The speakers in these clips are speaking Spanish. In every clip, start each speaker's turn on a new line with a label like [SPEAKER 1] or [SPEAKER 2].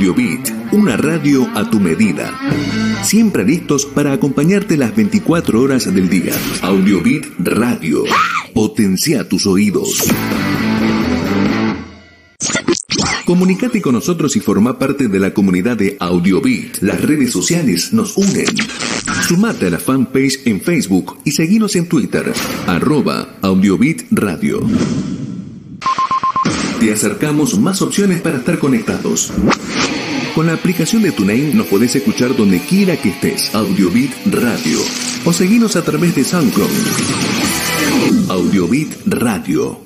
[SPEAKER 1] Audiobit, una radio a tu medida. Siempre listos para acompañarte las 24 horas del día. Audiobit Radio. Potencia tus oídos. Comunicate con nosotros y forma parte de la comunidad de Audiobit. Las redes sociales nos unen. Sumate a la fanpage en Facebook y seguinos en Twitter, arroba Radio. Te acercamos más opciones para estar conectados. Con la aplicación de TuneIn nos podés escuchar donde quiera que estés. Audiobit Radio. O seguinos a través de SoundCloud. Audiobit Radio.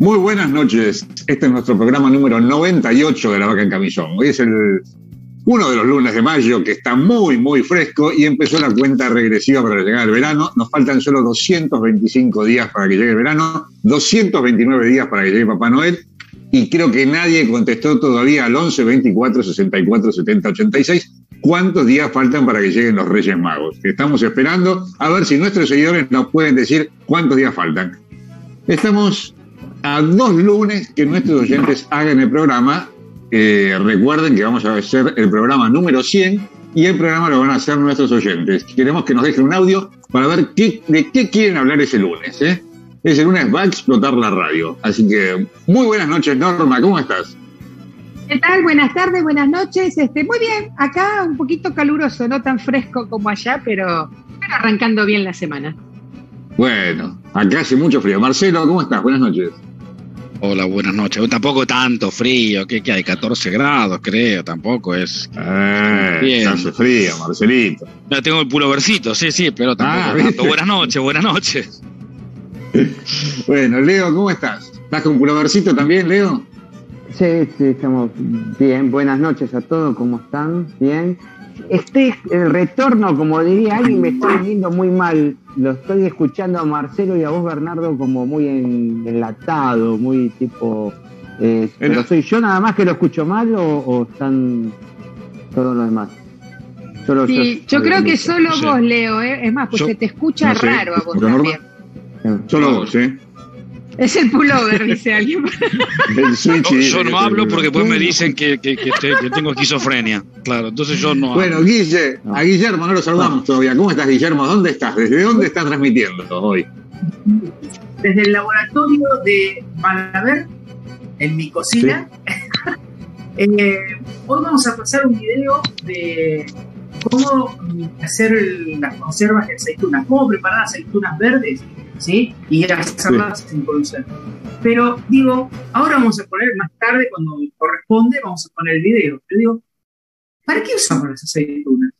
[SPEAKER 2] Muy buenas noches. Este es nuestro programa número 98 de La Vaca en Camisón. Hoy es el uno de los lunes de mayo que está muy, muy fresco y empezó la cuenta regresiva para llegar al verano. Nos faltan solo 225 días para que llegue el verano, 229 días para que llegue Papá Noel y creo que nadie contestó todavía al 11, 24, 64, 70, 86 cuántos días faltan para que lleguen los Reyes Magos. Estamos esperando a ver si nuestros seguidores nos pueden decir cuántos días faltan. Estamos a dos lunes que nuestros oyentes hagan el programa. Eh, recuerden que vamos a hacer el programa número 100 y el programa lo van a hacer nuestros oyentes. Queremos que nos dejen un audio para ver qué, de qué quieren hablar ese lunes. ¿eh? Ese lunes va a explotar la radio. Así que muy buenas noches, Norma. ¿Cómo estás?
[SPEAKER 3] ¿Qué tal? Buenas tardes, buenas noches. Este, muy bien, acá un poquito caluroso, no tan fresco como allá, pero, pero arrancando bien la semana.
[SPEAKER 2] Bueno, acá hace mucho frío. Marcelo, ¿cómo estás? Buenas noches.
[SPEAKER 4] Hola, buenas noches. Tampoco tanto frío, que, que hay 14 grados, creo, tampoco es.
[SPEAKER 2] Eh, hace frío, Marcelito.
[SPEAKER 4] No, tengo el pulovercito, sí, sí, pero tampoco
[SPEAKER 2] Ah,
[SPEAKER 4] tanto. Buenas noches, buenas noches.
[SPEAKER 2] Bueno, Leo, ¿cómo estás? ¿Estás con pulovercito también, Leo?
[SPEAKER 5] Sí, sí, estamos bien. Buenas noches a todos, ¿cómo están? Bien. Este el retorno, como diría alguien, me está viniendo muy mal. Lo estoy escuchando a Marcelo y a vos, Bernardo, como muy en- enlatado, muy tipo. eh,
[SPEAKER 2] Pero-
[SPEAKER 5] ¿Pero soy yo nada más que lo escucho mal o, o están todos los demás? Solo
[SPEAKER 3] Sí, yo creo que solo vos, Leo, ¿eh? es más, pues
[SPEAKER 4] Yo-
[SPEAKER 3] se te escucha
[SPEAKER 2] no sé,
[SPEAKER 3] raro a vos
[SPEAKER 2] Norma-
[SPEAKER 3] también.
[SPEAKER 2] Solo vos, ¿eh?
[SPEAKER 3] Es el pullover, dice alguien.
[SPEAKER 2] El
[SPEAKER 4] Yo, no hablo porque después me dicen que, que, que estoy- que tengo esquizofrenia. Claro, entonces yo no hablo.
[SPEAKER 2] Bueno, Guille, a Guillermo no lo saludamos todavía. ¿Cómo estás, Guillermo? ¿Dónde estás? ¿Desde dónde estás transmitiendo hoy?
[SPEAKER 6] desde el laboratorio de Malaber, en mi cocina. Eh, hoy vamos a pasar un video de cómo hacer el- las conservas de aceitunas, cómo preparar aceitunas verdes, ¿sí? Y hacerlas sin conocer. Pero digo, ahora vamos a poner más tarde, cuando corresponde, vamos a poner el video. Pero digo, ¿para qué usamos las aceitunas?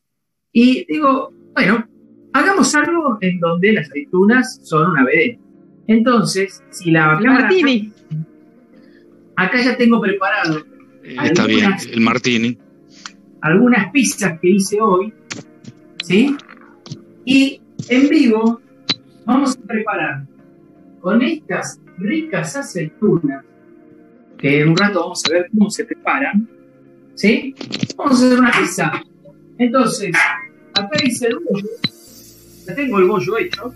[SPEAKER 6] Y digo, bueno, hagamos algo en donde las aceitunas son una vedette. Entonces, si la
[SPEAKER 3] Martini.
[SPEAKER 6] acá ya tengo preparado
[SPEAKER 4] Eh, Está bien, el Martini.
[SPEAKER 6] algunas pizzas que hice hoy, ¿sí? Y en vivo vamos a preparar con estas ricas aceitunas, que en un rato vamos a ver cómo se preparan, ¿sí? Vamos a hacer una pizza. Entonces, acá hice el bollo, ya tengo el bollo hecho,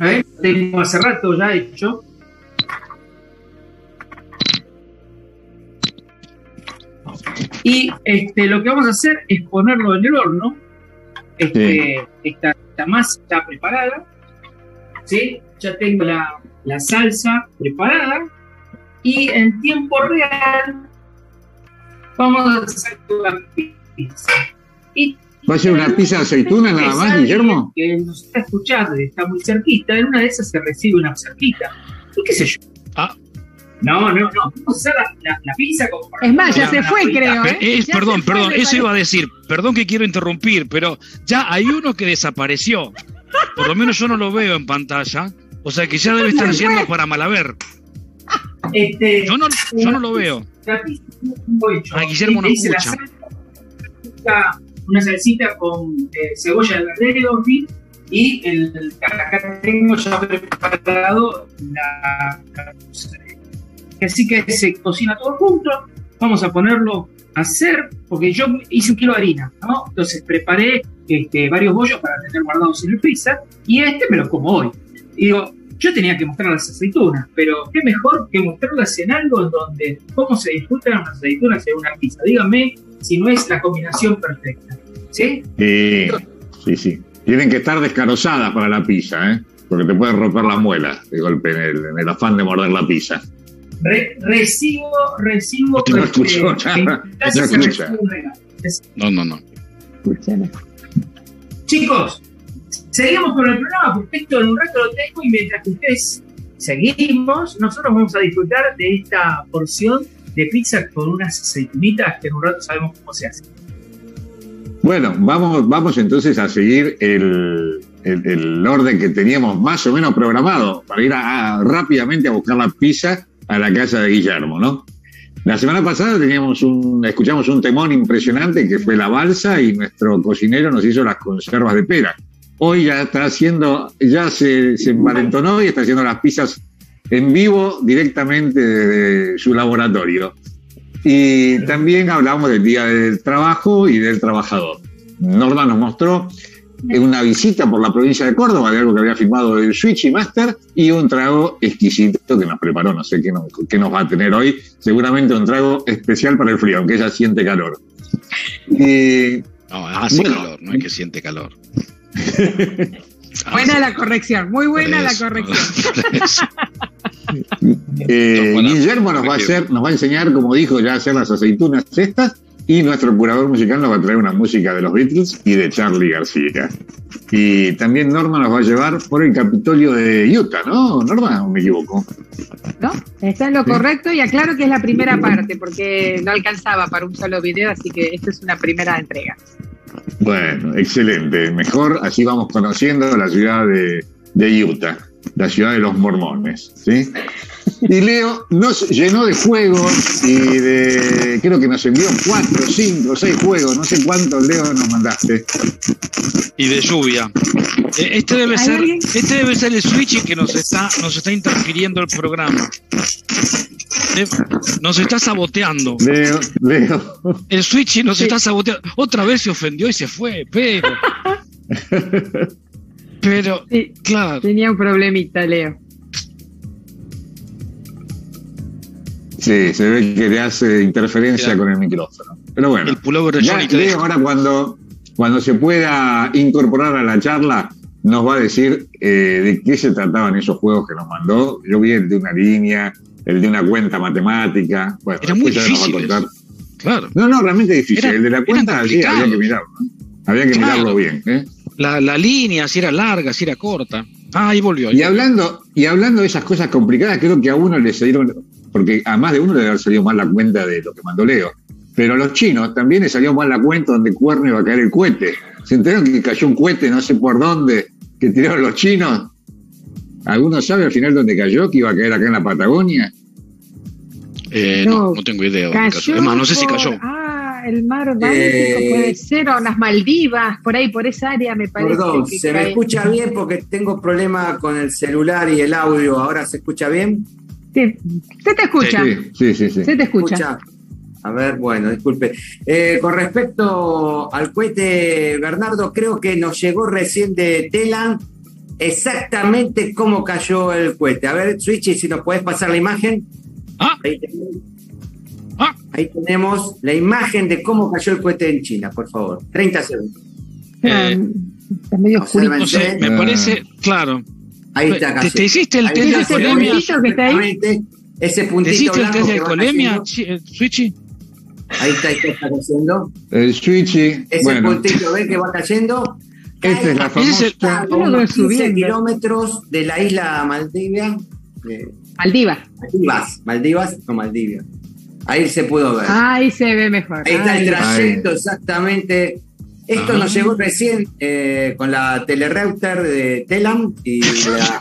[SPEAKER 6] ¿eh? tengo hace rato ya hecho. Y este, lo que vamos a hacer es ponerlo en el horno. Este, esta, esta masa está preparada. ¿sí? Ya tengo la, la salsa preparada. Y en tiempo real vamos a hacer la pizza. Y
[SPEAKER 2] ¿Va a ser una pizza de aceituna nada más, Guillermo?
[SPEAKER 6] Que nos está escuchando y está muy cerquita. En una de esas se recibe una cerquita. ¿Y qué sé yo?
[SPEAKER 4] Ah.
[SPEAKER 6] No, no, no. Vamos a hacer la, la- la pizza como
[SPEAKER 3] Es más, ya se fue, creo. ¿eh?
[SPEAKER 4] es-
[SPEAKER 3] Ya
[SPEAKER 4] perdón,
[SPEAKER 3] fue,
[SPEAKER 4] perdón, eso iba a decir. Perdón que quiero interrumpir, pero ya hay uno que desapareció. Por lo menos yo no lo veo en pantalla. O sea que ya debe estar yendo para Malaber.
[SPEAKER 6] Este,
[SPEAKER 4] Yo no, yo no lo veo.
[SPEAKER 6] la pizza.
[SPEAKER 4] Ah, Guillermo no escucha.
[SPEAKER 6] salsa, una salsita con eh, cebolla de verdeo, y el, acá tengo ya preparado la así que se cocina todo junto vamos a ponerlo a hacer porque yo hice un kilo de harina ¿no? entonces preparé este, varios bollos para tener guardados en el freezer y este me lo como hoy y digo yo tenía que mostrar las aceitunas, pero qué mejor que mostrarlas en algo donde cómo se disfrutan las aceitunas en una pizza. Dígame si no es la combinación perfecta. ¿Sí?
[SPEAKER 2] Sí, sí, Tienen que estar descarozadas para la pizza, ¿eh? Porque te pueden romper la muela de golpe en el, afán de morder la pizza.
[SPEAKER 6] Recibo, recibo.
[SPEAKER 2] No, escucho
[SPEAKER 4] No, no, no.
[SPEAKER 6] Chicos, seguimos con el programa porque esto en un rato lo tengo y mientras que ustedes seguimos, nosotros vamos a disfrutar de esta porción de pizza con unas aceitunitas que en un rato sabemos cómo se hace.
[SPEAKER 2] Bueno, vamos, vamos entonces a seguir el, orden que teníamos más o menos programado para ir rápidamente a buscar la pizza a la casa de Guillermo, ¿no? La semana pasada un, escuchamos un temón impresionante que fue la balsa y nuestro cocinero nos hizo las conservas de pera. Hoy ya está haciendo, ya se, se y está haciendo las pizzas en vivo directamente desde su laboratorio. Y también hablamos del Día del Trabajo y del Trabajador. Norma nos mostró una visita por la provincia de Córdoba de algo que había filmado el Switch y Master y un trago exquisito que nos preparó. No sé qué nos, qué nos va a tener hoy. Seguramente un trago especial para el frío, aunque ella siente calor.
[SPEAKER 4] no, hace calor, no es que siente calor.
[SPEAKER 3] buena la corrección, muy buena la corrección.
[SPEAKER 2] Eh, Guillermo nos va a hacer, nos va a enseñar, como dijo, ya a hacer las aceitunas estas y nuestro curador musical nos va a traer una música de los Beatles y de Charlie García. Y también Norma nos va a llevar por el Capitolio de Utah, ¿no? Norma, o me equivoco.
[SPEAKER 3] No, está en lo correcto y aclaro que es la primera parte porque no alcanzaba para un solo video, así que esto es una primera entrega.
[SPEAKER 2] Bueno, excelente. Mejor así vamos conociendo la ciudad de, de Utah la ciudad de los mormones. ¿sí? Y Leo nos llenó de juegos y de. Creo que nos envió cuatro, cinco, seis juegos, no sé cuántos, Leo, nos mandaste.
[SPEAKER 4] Y de lluvia. Eh, este debe ser, este debe ser el switch que nos está, nos está interfiriendo el programa. Nos está saboteando.
[SPEAKER 2] Leo, Leo.
[SPEAKER 4] El switch nos está saboteando. Otra vez se ofendió y se fue, pero. Pero, claro.
[SPEAKER 3] Tenía un problemita, Leo.
[SPEAKER 2] Sí, se ve que le hace interferencia con el micrófono. Pero bueno,
[SPEAKER 4] el
[SPEAKER 2] ya Leo ahora cuando, cuando se pueda incorporar a la charla, nos va a decir eh, de qué se trataban esos juegos que nos mandó. Yo vi el de una línea, el de una cuenta matemática. Bueno,
[SPEAKER 4] Era muy difícil. Claro.
[SPEAKER 2] No, no, realmente difícil. el de la cuenta sí, había que mirarlo. Había que mirarlo bien. ¿eh?
[SPEAKER 4] La, la, línea, si era larga, si era corta. Ah, ahí volvió.
[SPEAKER 2] y, hablando, y hablando de esas cosas complicadas, creo que a uno le salieron, porque a más de uno le debe haber salido mal la cuenta de lo que mandó Leo. Pero a los chinos también les salió mal la cuenta donde cuerno iba a caer el cohete. ¿Se enteraron que cayó un cohete no sé por dónde que tiraron los chinos? ¿Alguno sabe al final dónde cayó? ¿Que iba a caer acá en la Patagonia?
[SPEAKER 4] Eh, no, no, tengo idea. Es más, no sé si cayó.
[SPEAKER 3] Ah, el mar Báltico eh, puede ser, o las Maldivas, por ahí, por esa área me parece.
[SPEAKER 5] Perdón, ¿se me escucha bien? Porque tengo problema con el celular y el audio. ¿Ahora se escucha bien?
[SPEAKER 3] Sí, se te escucha.
[SPEAKER 2] Sí, sí, sí.
[SPEAKER 3] Se te escucha.
[SPEAKER 5] A ver, bueno, disculpe. Eh, con respecto al cohete, Bernardo, creo que nos llegó recién de Telan exactamente cómo cayó el cohete. A ver, Switchy, si nos puedes pasar la imagen.
[SPEAKER 4] Ah.
[SPEAKER 5] Ah. Ahí tenemos la imagen de cómo cayó el cohete en China, por favor. 30 segundos.
[SPEAKER 4] Eh, está medio oscuro. No sé, me parece, claro.
[SPEAKER 5] Ahí está.
[SPEAKER 4] ¿Te, ¿Te, hiciste el test de alcoholemia?
[SPEAKER 5] Ese puntito ¿Te
[SPEAKER 4] hiciste el test de alcoholemia, Switchy?
[SPEAKER 5] Ahí está, ahí está cayendo.
[SPEAKER 2] El Switchy.
[SPEAKER 5] Ese bueno. puntito, ¿ven que va cayendo?
[SPEAKER 2] Esta es la famosa.
[SPEAKER 5] A unos 15 kilómetros de la isla Maldivia.
[SPEAKER 3] Maldivas.
[SPEAKER 5] Maldivas, Maldivas o Maldivia. Ahí se pudo ver.
[SPEAKER 3] Ahí se ve mejor.
[SPEAKER 5] Ahí está el trayecto exactamente
[SPEAKER 7] Esto nos llegó recién eh, con la telerouter de Telam y la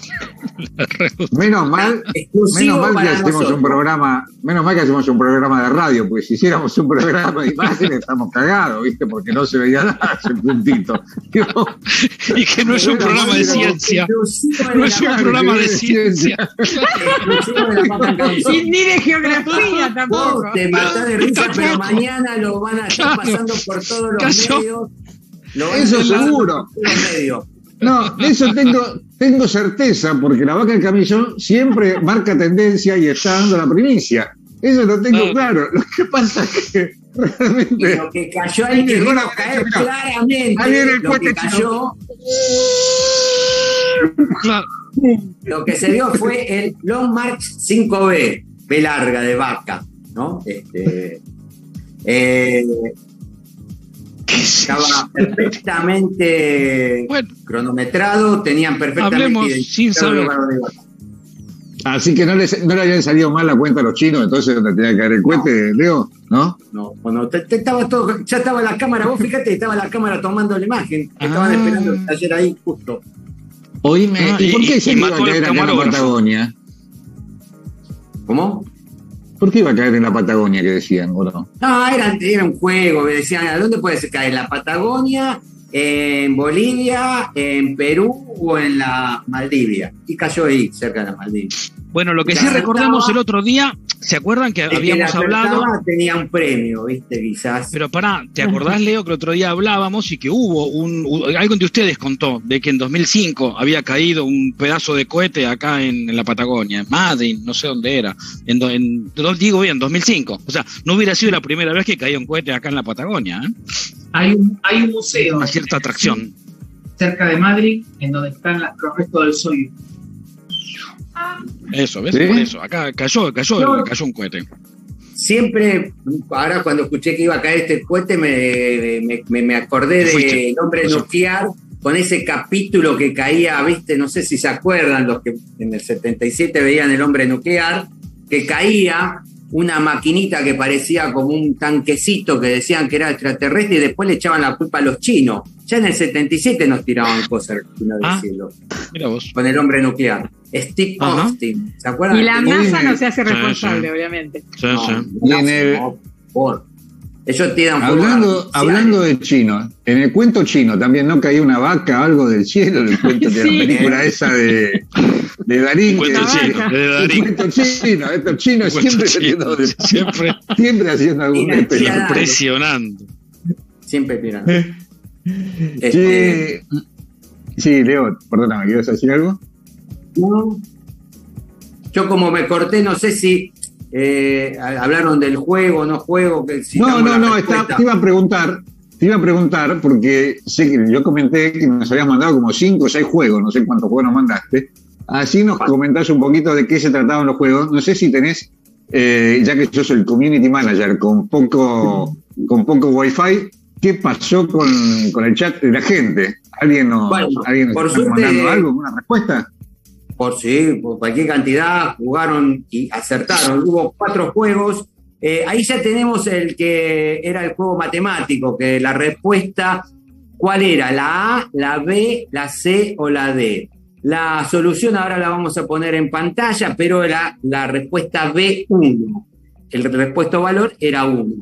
[SPEAKER 2] Menos mal,
[SPEAKER 7] exclusivo
[SPEAKER 2] menos mal que hacemos
[SPEAKER 7] nosotros.
[SPEAKER 2] un programa, menos mal que hacemos un programa de radio, pues si hiciéramos un programa de imagen estamos cagados, ¿viste? Porque no se veía nada ese puntito.
[SPEAKER 4] Y que no es un programa de ciencia. No es un programa de ciencia.
[SPEAKER 3] Y ni de geografía
[SPEAKER 7] Vos
[SPEAKER 3] tampoco.
[SPEAKER 7] te matás de risa, pero mañana lo van a estar pasando por todos los medios.
[SPEAKER 2] Eso seguro. No, de eso tengo, tengo certeza, porque la vaca del camillón siempre marca tendencia y está dando la primicia. Eso lo tengo
[SPEAKER 4] Ah.
[SPEAKER 2] claro. Lo que pasa es que realmente.
[SPEAKER 7] lo que cayó ahí, que
[SPEAKER 2] Bueno,
[SPEAKER 7] caer claramente,
[SPEAKER 2] ahí viene el
[SPEAKER 7] lo que cayó,
[SPEAKER 4] Claro.
[SPEAKER 7] lo que se vio fue el Long March 5B, B larga de vaca, ¿no? Este, eh,
[SPEAKER 4] ¿Qué es
[SPEAKER 7] estaba perfectamente
[SPEAKER 4] Bueno,
[SPEAKER 7] cronometrado, tenían perfectamente
[SPEAKER 4] sin
[SPEAKER 7] el
[SPEAKER 4] saber.
[SPEAKER 2] Así que no, les, no le habían salido mal la cuenta a los chinos, entonces donde tenía que caer el cohete, Leo, ¿no?
[SPEAKER 7] No, bueno, te- te estaba todo, ya estaba la cámara, vos fíjate, estaba la cámara tomando la imagen, estaban
[SPEAKER 4] Ah.
[SPEAKER 7] esperando que cayera ahí justo.
[SPEAKER 2] Oíme,
[SPEAKER 4] Ah,
[SPEAKER 2] ¿y por qué
[SPEAKER 4] y
[SPEAKER 2] se iba a caer acá en la. Patagonia?
[SPEAKER 7] ¿Cómo?
[SPEAKER 2] ¿Por qué iba a caer en la Patagonia que decían, o no?
[SPEAKER 7] No, era, era un juego, me decían, ¿a dónde puede caer? ¿En la Patagonia, en Bolivia, en Perú o en la Maldivia? Y cayó ahí, cerca de la Maldivia.
[SPEAKER 4] Bueno, lo que
[SPEAKER 7] La
[SPEAKER 4] sí recordamos el otro día, ¿se acuerdan que
[SPEAKER 7] El que
[SPEAKER 4] habíamos
[SPEAKER 7] la
[SPEAKER 4] hablado?
[SPEAKER 7] tenía un premio, ¿viste? Quizás.
[SPEAKER 4] Pero pará, ¿te acordás, Leo, que el otro día hablábamos y que hubo un, algo de ustedes contó, de que en 2005 había caído un pedazo de cohete acá en, en la Patagonia, en Madrid, no sé dónde era, en, en, digo bien, 2005. O sea, no hubiera sido la primera vez que caía un cohete acá en la Patagonia, ¿eh?
[SPEAKER 6] Hay un, hay un museo
[SPEAKER 4] Una cierta atracción.
[SPEAKER 6] cerca de Madrid en donde están las- los restos del Soyuz.
[SPEAKER 4] Eso, ¿ves? Eso, acá cayó, cayó,
[SPEAKER 7] No.
[SPEAKER 4] cayó un cohete.
[SPEAKER 7] Siempre, ahora cuando escuché que iba a caer este cohete, me, me, me- acordé del hombre nuclear con ese capítulo que caía, viste, no sé si se acuerdan los que en el 77 veían el hombre nuclear, que caía una maquinita que parecía como un tanquecito que decían que era extraterrestre y después le echaban la culpa a los chinos. Ya en el 77 nos tiraban cosas, no
[SPEAKER 4] Ah.
[SPEAKER 7] decirlo,
[SPEAKER 4] Mira vos.
[SPEAKER 7] con el hombre nuclear. Steve
[SPEAKER 4] Ajá.
[SPEAKER 7] Austin, ¿se acuerdan?
[SPEAKER 3] Y la NASA no se hace responsable,
[SPEAKER 4] sí.
[SPEAKER 3] obviamente.
[SPEAKER 4] Sí,
[SPEAKER 7] No,
[SPEAKER 4] sí.
[SPEAKER 2] En el-
[SPEAKER 7] no, por. Ellos tiran
[SPEAKER 2] Hablando, hablando de chino, en el cuento chino también no caía una vaca, algo del cielo, en el cuento de
[SPEAKER 3] Sí.
[SPEAKER 2] la película esa de, de Darín.
[SPEAKER 4] Cuento
[SPEAKER 2] que-
[SPEAKER 4] chino, de Darín.
[SPEAKER 2] cuento chino, estos chinos
[SPEAKER 4] Cuento
[SPEAKER 2] siempre,
[SPEAKER 4] chino,
[SPEAKER 2] haciendo de-
[SPEAKER 4] siempre
[SPEAKER 2] siempre haciendo algún
[SPEAKER 4] impresionante.
[SPEAKER 7] Siempre tiran.
[SPEAKER 2] Eh.
[SPEAKER 7] Este,
[SPEAKER 2] Sí, Leo, perdóname, ¿quieres decir algo?
[SPEAKER 7] no. Yo como me corté, no sé si eh, hablaron del juego, no juego. Que si
[SPEAKER 2] No, no, no, está- te iba a preguntar, te iba a preguntar, porque sé que yo comenté que nos habías mandado como cinco o seis juegos, no sé cuántos juegos nos mandaste. Así nos comentás un poquito de qué se trataban los juegos. No sé si tenés, eh, ya que sos el community manager con poco, con poco wifi, ¿qué pasó con, con el chat de la gente? ¿Alguien nos,
[SPEAKER 7] Bueno,
[SPEAKER 2] ¿alguien nos
[SPEAKER 7] por
[SPEAKER 2] está
[SPEAKER 7] suerte-
[SPEAKER 2] mandando algo, una respuesta?
[SPEAKER 7] Por sí, por cualquier cantidad, jugaron y acertaron. Hubo cuatro juegos. Eh, ahí ya tenemos el que era el juego matemático, que la respuesta, ¿cuál era? ¿La A, la B, la C o la D? La solución ahora la vamos a poner en pantalla, pero era la respuesta B1. El repuesto valor era 1.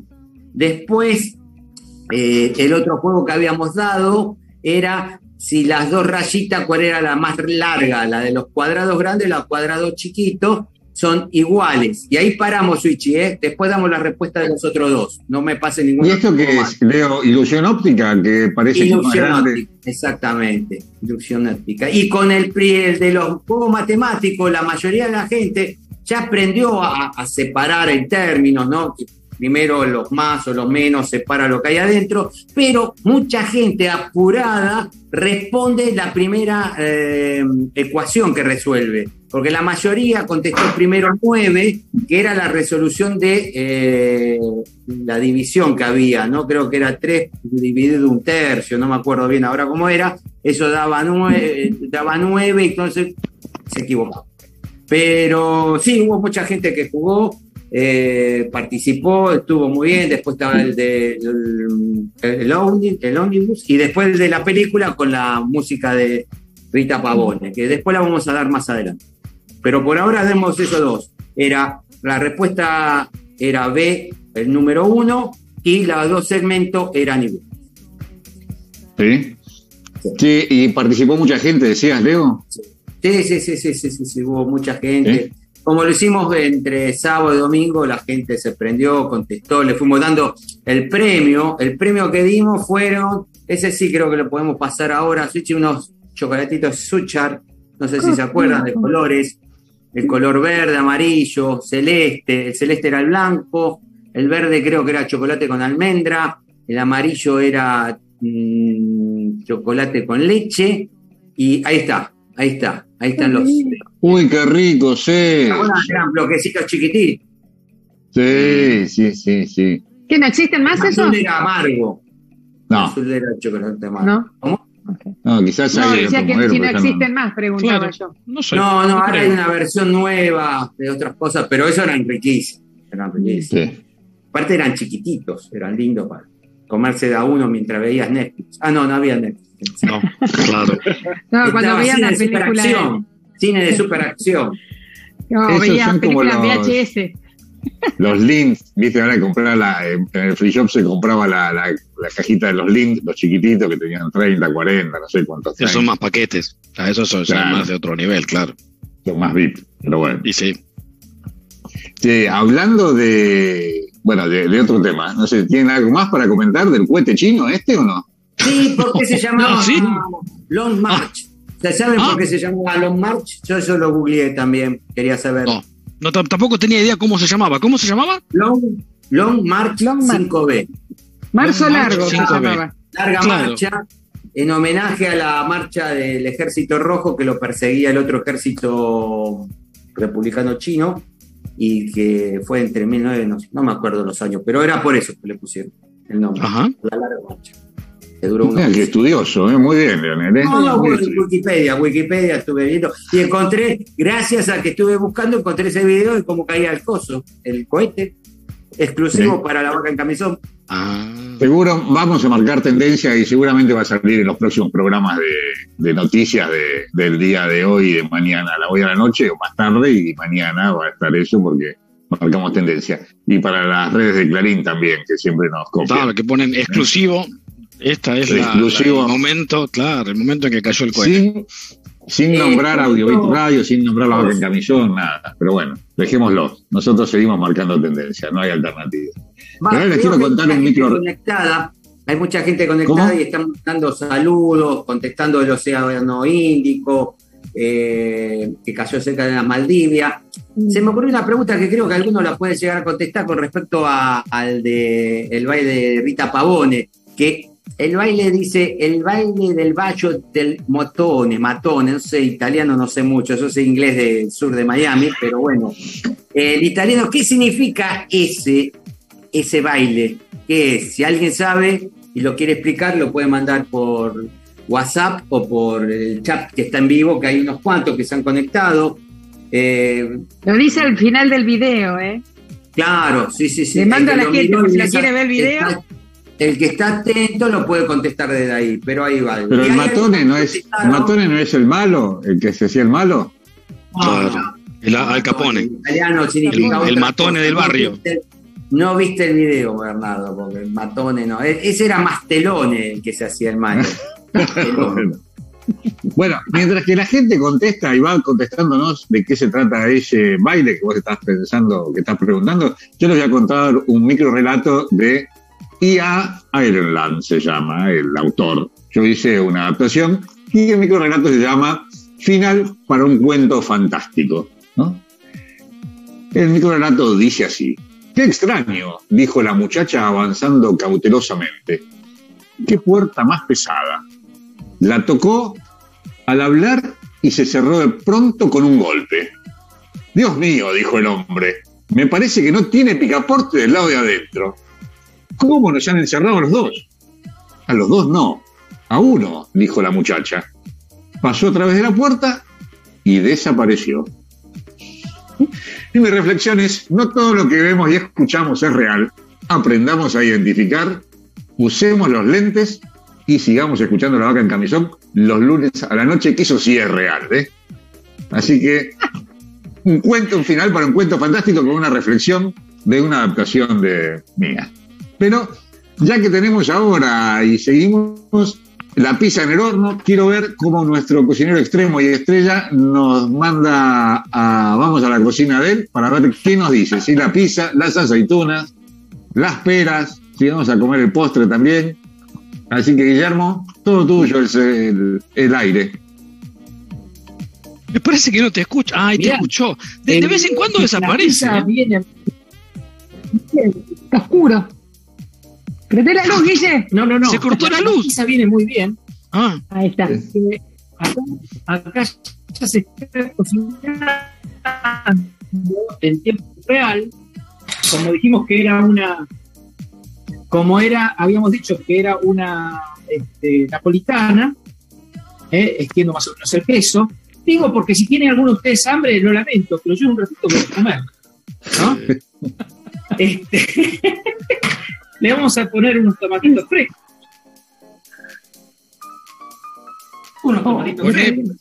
[SPEAKER 7] Después, eh, el otro juego que habíamos dado era si las dos rayitas, cuál era la más larga, la de los cuadrados grandes y los cuadrados chiquitos, son iguales. Y ahí paramos, Switchy, ¿eh? Después damos la respuesta de los otros dos. No me pase ningún
[SPEAKER 2] ¿Y esto qué es, Leo? ¿Ilusión óptica? Que parece que es más
[SPEAKER 7] Ilusión
[SPEAKER 2] grande.
[SPEAKER 7] óptica, exactamente, ilusión óptica. Y con el, el de los juegos matemáticos, la mayoría de la gente ya aprendió a, a separar en términos, ¿no? Primero los más o los menos separa lo que hay adentro, pero mucha gente apurada responde la primera eh, ecuación que resuelve, porque la mayoría contestó primero 9, que era la resolución de eh, la división que había, ¿no? Creo que era 3 dividido un tercio, no me acuerdo bien ahora cómo era, eso daba 9, daba 9 entonces se equivocaba. Pero sí, hubo mucha gente que jugó. Eh, participó, estuvo muy bien, después estaba el de el, el, ómnibus y después el de la película con la música de Rita Pavone, que después la vamos a dar más adelante. Pero por ahora demos esos dos. Era, la respuesta era B, el número uno, y los dos segmentos eran igual.
[SPEAKER 2] ¿Sí? Sí, y participó mucha gente, decías, Leo.
[SPEAKER 7] Sí, sí, sí, sí, sí, sí, sí, hubo mucha gente.
[SPEAKER 2] ¿Eh?
[SPEAKER 7] Como lo hicimos entre sábado y domingo, la gente se prendió, contestó, le fuimos dando el premio. El premio que dimos fueron, ese sí creo que lo podemos pasar ahora, unos chocolatitos Suchar, no sé si se acuerdan de colores, el color verde, amarillo, celeste, el celeste era el blanco, el verde creo que era chocolate con almendra, el amarillo era mm, chocolate con leche, y ahí está, ahí está, ahí están los...
[SPEAKER 2] Uy, qué rico, sí.
[SPEAKER 7] Eran bloquecitos chiquititos.
[SPEAKER 2] Sí, sí, sí, sí.
[SPEAKER 3] ¿Que no existen más
[SPEAKER 7] El
[SPEAKER 3] eso?
[SPEAKER 7] azul era amargo. El
[SPEAKER 2] No,
[SPEAKER 7] azul era chocolate amargo.
[SPEAKER 3] No.
[SPEAKER 7] ¿Cómo?
[SPEAKER 2] no, quizás
[SPEAKER 3] No, decía que si no existen más, preguntaba
[SPEAKER 4] Claro.
[SPEAKER 3] yo.
[SPEAKER 4] No sé.
[SPEAKER 7] No, no, ahora
[SPEAKER 4] creo.
[SPEAKER 7] hay una versión nueva de otras cosas, pero eso eran riquísimos. Eran riquísimos.
[SPEAKER 2] Sí.
[SPEAKER 7] Aparte eran chiquititos, eran lindos para comerse de a uno mientras veías Netflix. Ah, no, no había Netflix.
[SPEAKER 4] No, claro.
[SPEAKER 3] No, cuando
[SPEAKER 7] Estaba
[SPEAKER 3] veía
[SPEAKER 7] cine
[SPEAKER 3] una
[SPEAKER 7] de
[SPEAKER 3] película.
[SPEAKER 7] Cine de superacción.
[SPEAKER 3] No,
[SPEAKER 2] Esos
[SPEAKER 3] veía
[SPEAKER 2] son como
[SPEAKER 3] películas
[SPEAKER 2] los-
[SPEAKER 3] VHS.
[SPEAKER 2] Los links, viste, ahora comprar la, en el free shop se compraba la, la, la cajita de los links, los chiquititos que tenían 30, 40, no sé cuántos.
[SPEAKER 4] Esos son más paquetes. O sea, esos son, más de otro nivel, claro.
[SPEAKER 2] Son más VIP, pero bueno.
[SPEAKER 4] Y sí.
[SPEAKER 2] Sí, hablando de, bueno, de, de otro tema, no sé, ¿tienen algo más para comentar del cohete chino este o no?
[SPEAKER 7] Sí, ¿por qué se llamaba
[SPEAKER 4] No, sí.
[SPEAKER 7] Long March? ¿Se saben
[SPEAKER 4] Ah.
[SPEAKER 7] por qué se llamaba Long March? Yo eso lo googleé también, quería saber.
[SPEAKER 4] No. No, tam- tampoco tenía idea cómo se llamaba. ¿Cómo se llamaba?
[SPEAKER 7] Long, Long March
[SPEAKER 3] Long March.
[SPEAKER 7] 5B.
[SPEAKER 3] Marzo
[SPEAKER 4] Long
[SPEAKER 3] largo se
[SPEAKER 4] 5B.
[SPEAKER 3] llamaba.
[SPEAKER 7] Larga
[SPEAKER 4] Claro.
[SPEAKER 7] marcha en homenaje a la marcha del ejército rojo que lo perseguía el otro ejército republicano chino y que fue entre 19, no, no me acuerdo los años, pero era por eso que le pusieron el nombre.
[SPEAKER 4] Ajá.
[SPEAKER 7] La larga marcha. Que duró un
[SPEAKER 2] Mira, qué estudioso, ¿eh? muy bien, Leonel. ¿eh?
[SPEAKER 7] No, no,
[SPEAKER 2] Muy
[SPEAKER 7] bueno,
[SPEAKER 2] bien.
[SPEAKER 7] Wikipedia, Wikipedia estuve viendo y encontré, gracias a que estuve buscando, encontré ese video de cómo caía el coso, el cohete, exclusivo
[SPEAKER 2] Sí.
[SPEAKER 7] para la vaca en camisón.
[SPEAKER 4] Ah.
[SPEAKER 2] Seguro vamos a marcar tendencia y seguramente va a salir en los próximos programas de, de noticias de- del día de hoy y de mañana, a la hoy a la noche o más tarde y mañana va a estar eso porque marcamos tendencia. Y para las redes de Clarín también, que siempre nos copian.
[SPEAKER 4] Claro, que ponen exclusivo. Esta es la-
[SPEAKER 2] Exclusivo.
[SPEAKER 4] la- el momento, claro, el momento en que cayó el cohete.
[SPEAKER 2] Sin, sin
[SPEAKER 7] Eh,
[SPEAKER 2] nombrar Audiobit Radio, sin nombrar la en camisón, nada. Pero bueno, dejémoslo. Nosotros seguimos marcando tendencia, no hay alternativa.
[SPEAKER 7] Va,
[SPEAKER 2] Pero ahora les quiero contar un micro-
[SPEAKER 7] conectada, hay mucha gente conectada
[SPEAKER 2] ¿Cómo?
[SPEAKER 7] y están dando saludos, contestando del Océano Índico, eh, que cayó cerca de las Maldivias. Se me ocurrió una pregunta que creo que alguno la puede llegar a contestar con respecto a- al de el baile de Rita Pavone, que el baile dice el baile del bacho del motone, matone, no sé italiano, no sé mucho, yo sé inglés del sur de Miami, pero bueno, el italiano, ¿qué significa ese, ese baile? ¿Qué es? Si alguien sabe y lo quiere explicar, lo puede mandar por WhatsApp o por el chat que está en vivo, que hay unos cuantos que se han conectado. Eh,
[SPEAKER 3] Lo dice al final del video, ¿eh?
[SPEAKER 7] Claro, sí, sí, sí.
[SPEAKER 3] Le mando a la gente, si la quiere ver el video.
[SPEAKER 7] está- el que está atento lo puede contestar desde ahí, pero ahí va.
[SPEAKER 2] Pero el matone no es, matone no es el malo, el que se hacía el malo.
[SPEAKER 4] Claro. El Al Capone.
[SPEAKER 7] En italiano significa
[SPEAKER 4] El- el matone
[SPEAKER 7] cosa.
[SPEAKER 4] del
[SPEAKER 7] No
[SPEAKER 4] barrio.
[SPEAKER 7] No viste el video, Bernardo, porque el matone no. E- Ese era Mastelone el que se hacía el malo.
[SPEAKER 2] Bueno, mientras que la gente contesta y va contestándonos de qué se trata ese baile que vos estás pensando, que estás preguntando, yo les voy a contar un micro relato de I.A. Ireland, se llama el autor. Yo hice una adaptación y el micro relato se llama Final para un cuento fantástico. ¿no? El micro relato dice así. Qué extraño, dijo la muchacha avanzando cautelosamente. Qué puerta más pesada. La tocó al hablar y se cerró de pronto con un golpe. Dios mío, dijo el hombre, me parece que no tiene picaporte del lado de adentro. ¿Cómo nos han encerrado a los dos? A los dos no, a uno, dijo la muchacha. Pasó a través de la puerta y desapareció. Y mi reflexión es, no todo lo que vemos y escuchamos es real. Aprendamos a identificar, usemos los lentes y sigamos escuchando la vaca en camisón los lunes a la noche, que eso sí es real. ¿eh? Así que un cuento, un final para un cuento fantástico con una reflexión de una adaptación mía. Pero ya que tenemos ahora y seguimos la pizza en el horno, quiero ver cómo nuestro cocinero extremo y estrella nos manda a, vamos a la cocina de él para ver qué nos dice. Si la pizza, las aceitunas, las peras, si vamos a comer el postre también. Así que Guillermo, todo tuyo es el, el aire.
[SPEAKER 4] Me parece que no te escucha. Ay, te escuchó. De, de, vez en cuando desaparece. ¿eh?
[SPEAKER 3] Viene... Está oscuro. Prende la luz, Guille.
[SPEAKER 6] No, no, no.
[SPEAKER 4] Se cortó la luz.
[SPEAKER 6] Esa viene muy bien.
[SPEAKER 4] Ah.
[SPEAKER 3] Ahí está.
[SPEAKER 6] Eh, acá, acá ya se está cocinando en tiempo real. Como dijimos que era una. Como era, habíamos dicho que era una este, napolitana, eh, extiendo más o menos el queso. Digo porque si tienen alguno de ustedes hambre, lo lamento, pero yo en un ratito voy a comer. ¿no? este, le vamos a poner unos tomatitos frescos. Unos tomatitos
[SPEAKER 4] Poné-
[SPEAKER 6] frescos.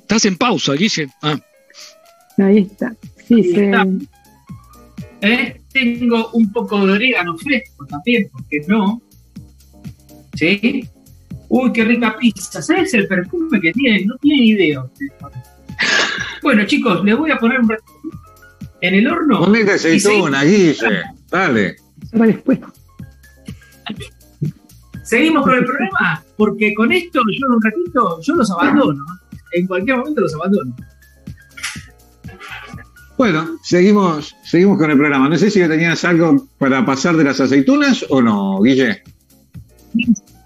[SPEAKER 4] Estás en pausa, Guille. Ah,
[SPEAKER 3] Ahí está. Sí,
[SPEAKER 6] Ahí
[SPEAKER 3] se-
[SPEAKER 6] está. ¿Eh? Tengo un poco de orégano fresco también, ¿por qué no? ¿Sí? Uy, qué rica pizza. ¿Sabes el perfume que tiene? No tienen idea. Bueno, chicos, les voy a poner un en el horno.
[SPEAKER 2] Ponete aceituna, Guille. Dale.
[SPEAKER 3] para después.
[SPEAKER 6] Seguimos con el programa, porque con esto yo en un ratito, yo los abandono. En cualquier momento los abandono.
[SPEAKER 2] Bueno, seguimos, seguimos con el programa. No sé si tenías algo para pasar de las aceitunas o no, Guille.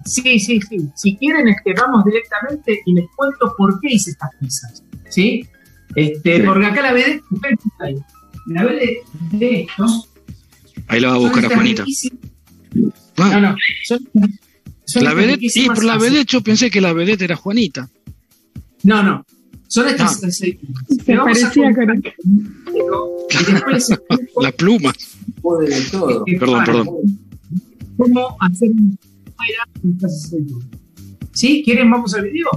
[SPEAKER 6] Sí, sí, sí. Si quieren, este, vamos directamente y les cuento por qué hice estas pizzas. ¿Sí? Este,
[SPEAKER 2] Sí.
[SPEAKER 6] Porque acá la vedette, la de esto.
[SPEAKER 4] ahí la va a buscar a Juanita.
[SPEAKER 6] riquísimas- No, no. Son, son
[SPEAKER 4] la
[SPEAKER 6] estas
[SPEAKER 4] vedette, y por la vedette yo pensé que la vedette era Juanita.
[SPEAKER 6] No, no. Son estas
[SPEAKER 4] Ah.
[SPEAKER 6] aceitunas.
[SPEAKER 3] Se
[SPEAKER 6] Le vamos a
[SPEAKER 3] parecía
[SPEAKER 6] les explico
[SPEAKER 4] La pluma.
[SPEAKER 7] Todo.
[SPEAKER 6] que
[SPEAKER 4] Perdón, perdón.
[SPEAKER 6] ¿Cómo hacer una fuera de estas aceitunas? ¿Sí? ¿Quieren? Vamos al video.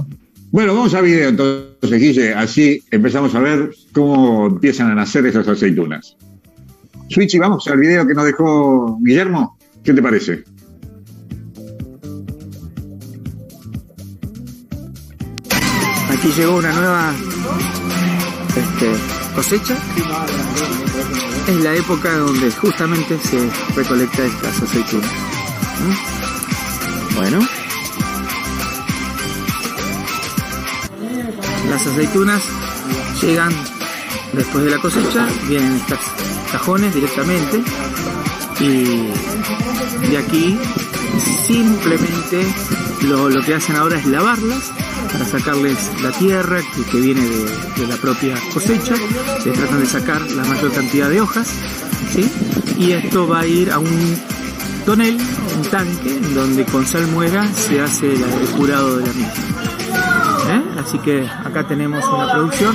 [SPEAKER 2] Bueno, vamos a video entonces, Guille. Así empezamos a ver cómo empiezan a nacer esas aceitunas. Switchy, vamos al video que nos dejó Guillermo. ¿Qué te parece?
[SPEAKER 8] Aquí llegó una nueva este, cosecha. Es la época donde justamente se recolecta estas aceitunas. Bueno. Las aceitunas llegan después de la cosecha, vienen en estos cajones directamente y de aquí simplemente lo que hacen ahora es lavarlas para sacarles la tierra que, viene de, la propia cosecha, se tratan de sacar la mayor cantidad de hojas, ¿sí? y esto va a ir a un tonel, un tanque, donde con salmuera se hace el curado de la misma. ¿Eh? Así que acá tenemos una producción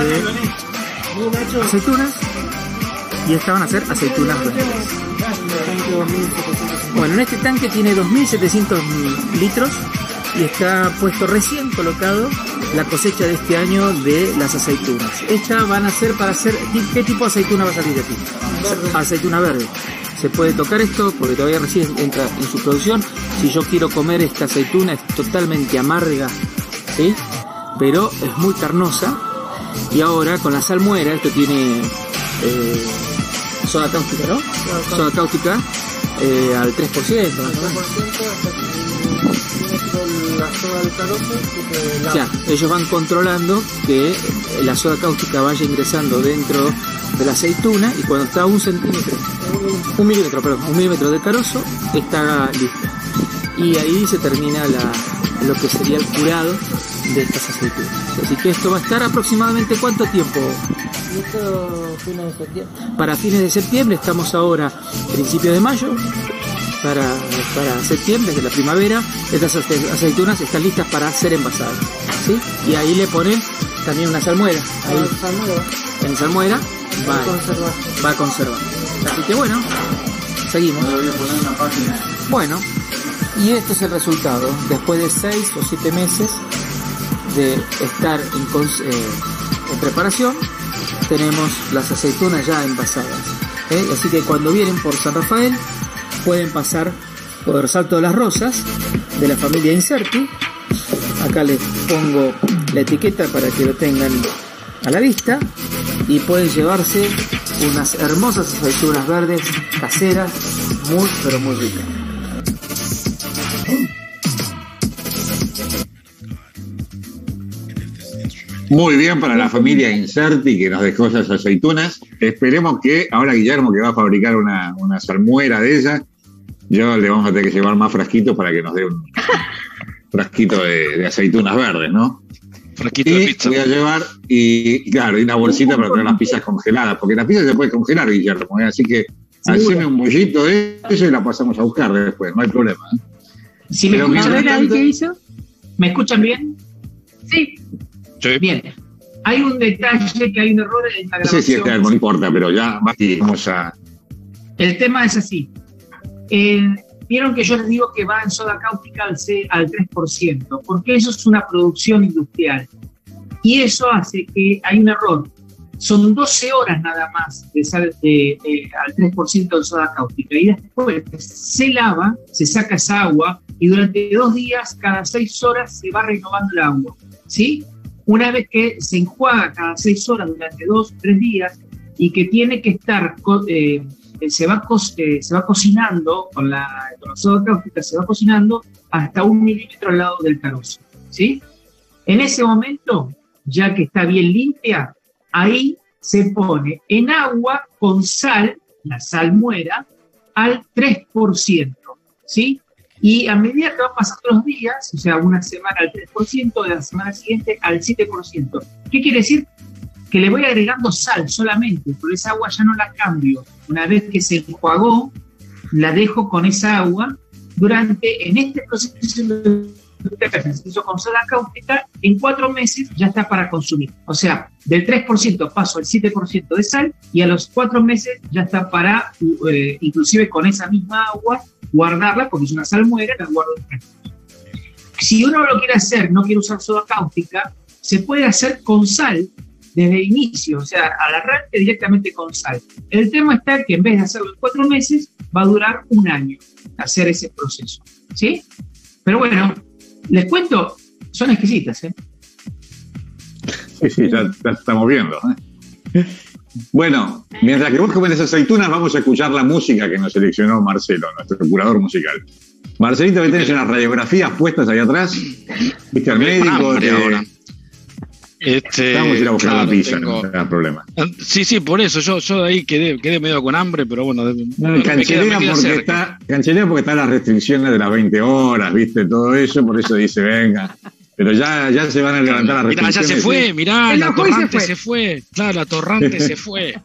[SPEAKER 8] de aceitunas y estas van a ser aceitunas verdes. Bueno, en este tanque tiene 2.700 litros y está puesto recién colocado la cosecha de este año de las aceitunas. Estas van a ser para hacer, ¿qué tipo de aceituna va a salir de aquí? Aceituna verde. Se puede tocar esto porque todavía recién entra en su producción. Si yo quiero comer esta aceituna es totalmente amarga, ¿sí? Pero es muy carnosa. Y ahora con la salmuera, esto tiene eh, soda cáustica, ¿no? Soda cáustica eh, al 3%. Más o menos. O sea, ellos van controlando que la soda cáustica vaya ingresando dentro de la aceituna y cuando está a un centímetro, un milímetro, perdón, un milímetro de carozo, está listo. Y ahí se termina la- lo que sería el curado de estas aceitunas. Así que esto va a estar aproximadamente cuánto tiempo? Para fines de septiembre, estamos ahora principios de mayo, para, para septiembre, de la primavera, estas ace- aceitunas están listas para ser envasadas. ¿sí? Y ahí le ponen también una salmuera. Ahí, en salmuera, va, va a conservar. Así que bueno, seguimos. Bueno, y este es el resultado. Después de 6 o 7 meses de estar en, eh, en preparación, tenemos las aceitunas ya envasadas. ¿eh? Así que cuando vienen por San Rafael, pueden pasar por el Salto de las Rosas de la familia Inserti. Acá les pongo la etiqueta para que lo tengan a la vista y pueden llevarse unas hermosas aceitunas verdes caseras, muy pero muy ricas.
[SPEAKER 2] Muy bien para la familia Inserti que nos dejó esas aceitunas. Esperemos que ahora Guillermo que va a fabricar una, una salmuera de ella, yo le vamos a tener que llevar más frasquitos para que nos dé un frasquito de, de aceitunas verdes, ¿no?
[SPEAKER 4] Frasquito de pizza.
[SPEAKER 2] voy a llevar, y claro, y una bolsita para tener las pizzas congeladas, porque la pizza se puede congelar, Guillermo, ¿eh? así que haceme un bollito de eso y la pasamos a buscar después, no hay problema. ¿eh?
[SPEAKER 6] Si me escuchan,
[SPEAKER 3] A ver ahí qué hizo.
[SPEAKER 6] ¿me escuchan bien?
[SPEAKER 3] Sí,
[SPEAKER 4] Sí.
[SPEAKER 6] Bien. Hay un detalle que hay un error en la
[SPEAKER 2] No sé si
[SPEAKER 6] grabación.
[SPEAKER 2] este algo no importa, pero ya vamos a...
[SPEAKER 6] El tema es así. Eh, Vieron que yo les digo que va en soda cáustica al, C- al 3%, porque eso es una producción industrial. Y eso hace que hay un error. Son 12 horas nada más de sal de- al 3% de soda cáustica. Y después se lava, se saca esa agua y durante dos días, cada seis horas, se va renovando el agua. ¿Sí? Una vez que se enjuaga cada seis horas durante dos, tres días y que tiene que estar eh, eh, se va, eh, se va cocinando con la, con la soda cáustica, se va cocinando hasta un milímetro al lado del carozo. ¿sí? En ese momento, ya que está bien limpia, ahí se pone en agua con sal, la sal muera, al 3%. ¿sí? Y a medida que van pasando los días, o sea, una semana al 3%, de la semana siguiente al 7%. ¿Qué quiere decir? Que le voy agregando sal solamente, por esa agua ya no la cambio. Una vez que se enjuagó, la dejo con esa agua durante, en este proceso hizo con soda cáustica, en cuatro meses ya está para consumir. O sea, del 3% paso al 7% de sal y a los cuatro meses ya está para, eh, inclusive con esa misma agua, guardarla, porque es una salmuera, la guardo en. Si uno lo quiere hacer, no quiere usar soda cáustica, se puede hacer con sal desde el inicio, o sea, al arranque directamente con sal. El tema está que en vez de hacerlo en cuatro meses, va a durar un año hacer ese proceso. ¿Sí? Pero bueno, les cuento, son exquisitas, ¿eh?
[SPEAKER 2] Sí, sí, ya, ya estamos viendo. ¿eh? Bueno, mientras que vos comes esas aceitunas, vamos a escuchar la música que nos seleccionó Marcelo, nuestro curador musical. Marcelito, que tenés unas radiografías puestas ahí atrás. Viste al médico. te-
[SPEAKER 4] ahora. Este,
[SPEAKER 2] Vamos a ir a buscar
[SPEAKER 4] claro,
[SPEAKER 2] la pizza,
[SPEAKER 4] tengo-
[SPEAKER 2] no hay problema.
[SPEAKER 4] Sí, sí, por eso yo, yo ahí quedé, quedé medio con hambre, pero bueno, de-
[SPEAKER 2] No,
[SPEAKER 4] me queda-
[SPEAKER 2] cancelea,
[SPEAKER 4] me queda
[SPEAKER 2] porque
[SPEAKER 4] cerca.
[SPEAKER 2] está, cancelea porque están las restricciones de las 20 horas, viste, todo eso, por eso dice, venga. Pero ya, ya se van a levantar las
[SPEAKER 4] Mirá, ya se fue, mirá,
[SPEAKER 3] Se
[SPEAKER 4] la
[SPEAKER 3] se
[SPEAKER 4] torrante
[SPEAKER 3] fue.
[SPEAKER 4] se fue. Claro, la torrante se fue.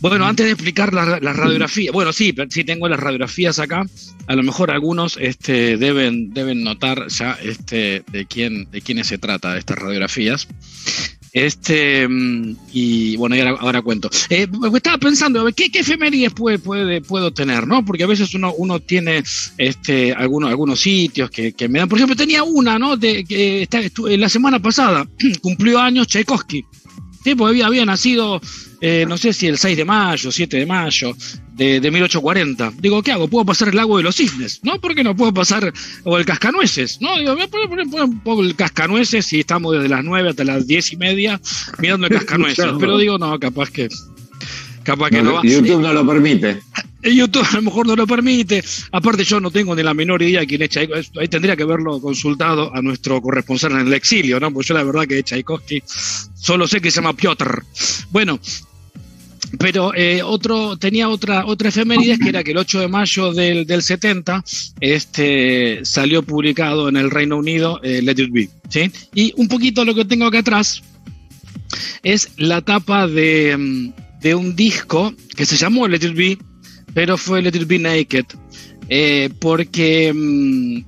[SPEAKER 4] Bueno, antes de explicar la, la radiografía, bueno, sí, sí tengo las radiografías acá. A lo mejor algunos este, deben, deben notar ya este, de quién, de quiénes se trata estas radiografías. Este, mm, y bueno, ahora, ahora cuento. Eh, estaba pensando, a ¿qué, qué efemérides puede, puedo tener? ¿no? Porque a veces uno, uno tiene este, algunos, algunos sitios que, que me dan. Por ejemplo, tenía una, ¿no? De, que está, estu- la semana pasada cumplió años Tchaikovsky. Sí, porque había, había nacido, eh, no sé si el 6 de mayo, 7 de mayo de, de 1840. Digo, ¿qué hago? ¿Puedo pasar el lago de los cisnes? ¿No? ¿Por qué no puedo pasar o el cascanueces? ¿No? Digo, voy a poner, el cascanueces y estamos desde las 9 hasta las 10 y media mirando el cascanueces. Pero digo, no, capaz que. Capaz que no,
[SPEAKER 2] No,
[SPEAKER 4] va.
[SPEAKER 2] YouTube no lo permite.
[SPEAKER 4] YouTube a lo mejor no lo permite. Aparte, yo no tengo ni la menor idea de quién es Tchaikovsky. Ahí tendría que haberlo consultado a nuestro corresponsal en el exilio, ¿no? Porque yo la verdad que Tchaikovsky solo sé que se llama Piotr. Bueno, pero eh, otro tenía otra otra efemérides que era que el 8 de mayo del, del 70 este salió publicado en el Reino Unido eh, Let It Be, ¿sí? Y un poquito lo que tengo acá atrás es la tapa de, mm, de un disco que se llamó Let It Be, pero fue Let It Be Naked, eh, porque mm,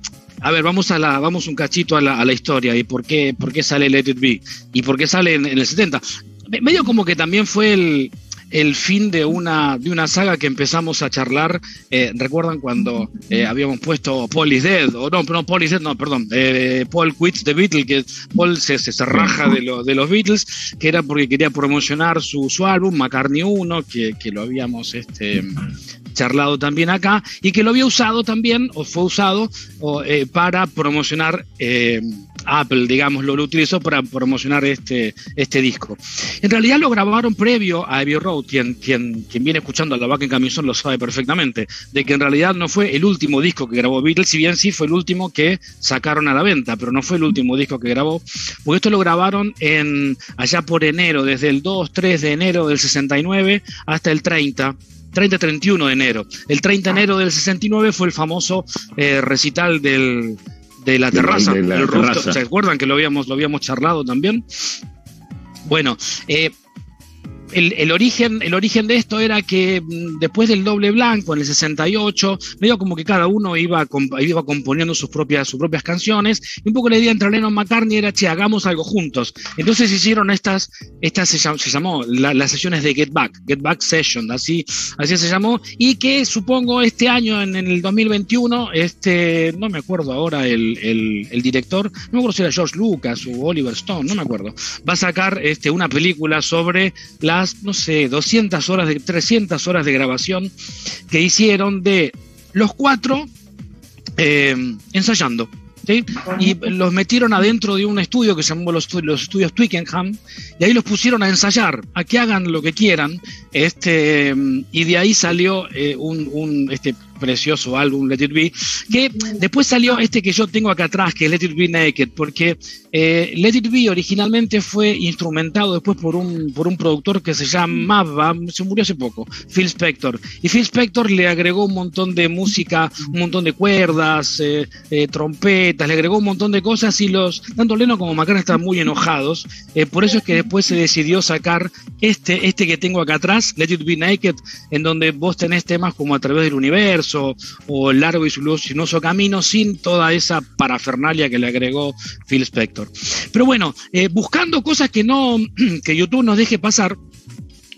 [SPEAKER 4] a ver, vamos a la, vamos un cachito a la, a la historia y por qué, por qué sale Let It Be y por qué sale en, en el 70. medio como que también fue el, el fin de una, de una saga que empezamos a charlar. Eh, ¿Recuerdan cuando eh, habíamos puesto Paul is Dead? O no, no, Paul is Dead, no, perdón. Eh, Paul quits the Beatles, que Paul se, se, raja de, lo, de los Beatles, que era porque quería promocionar su, su álbum, McCartney 1, que, que lo habíamos este, charlado también acá, y que lo había usado también, o fue usado, o, eh, para promocionar eh, Apple, digamos, lo, utilizó para promocionar este, este disco. En realidad lo grabaron previo a Abbey Road, quien, quien, quien viene escuchando a la vaca en camisón lo sabe perfectamente, de que en realidad no fue el último disco que grabó Beatles, si bien sí fue el último que sacaron a la venta, pero no fue el último disco que grabó, porque esto lo grabaron en, allá por enero, desde el 2, 3 de enero del 69 hasta el 30 30-31 de enero. El 30 de enero del 69 fue el famoso eh, recital del, de la terraza.
[SPEAKER 2] De la terraza.
[SPEAKER 4] ¿Se acuerdan que lo habíamos, lo habíamos charlado también? Bueno, eh, el, el, origen, el origen de esto era que mm, después del doble blanco, en el 68, medio como que cada uno iba, iba componiendo sus propias, sus propias canciones, y un poco la idea entre Lennon McCartney era, che, hagamos algo juntos. Entonces hicieron estas, estas se, llam se llamó la, las sesiones de Get Back, Get Back Session, así, así se llamó, y que supongo este año, en, en el 2021, este, no me acuerdo ahora el, el, el, director, no me acuerdo si era George Lucas o Oliver Stone, no me acuerdo, va a sacar este, una película sobre la no sé, 200 horas, de 300 horas de grabación que hicieron de los cuatro eh, ensayando. Y los metieron adentro de un estudio que se llamó los, los, estudios Twickenham, y ahí los pusieron a ensayar, a que hagan lo que quieran, este, y de ahí salió eh, un, un este, precioso álbum Let It Be, que después salió este que yo tengo acá atrás, que es Let It Be Naked, porque eh, Let It Be originalmente fue instrumentado después por un, por un productor que se llamaba, se murió hace poco, Phil Spector, y Phil Spector le agregó un montón de música, un montón de cuerdas, eh, eh, trompetas, le agregó un montón de cosas y los, tanto Leno como McCartney estaban muy enojados, eh, por eso es que después se decidió sacar este, este que tengo acá atrás, Let It Be Naked, en donde vos tenés temas como a través del universo, o, largo y sinuoso camino sin toda esa parafernalia que le agregó Phil Spector. Pero bueno, eh, buscando cosas que no, que YouTube nos deje pasar,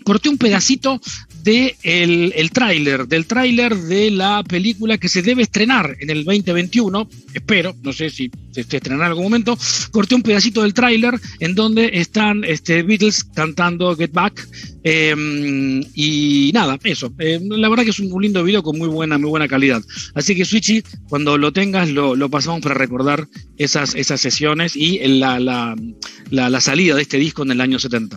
[SPEAKER 4] corté un pedacito de el, el tráiler, del tráiler de la película que se debe estrenar en el 2021, espero, no sé si se estrenará en algún momento, corté un pedacito del tráiler en donde están este, Beatles cantando Get Back eh, y nada, eso, eh, la verdad que es un, lindo video con muy buena, muy buena calidad, así que Switchy, cuando lo tengas lo, pasamos para recordar esas, esas sesiones y la, la, la, la salida de este disco en el año 70.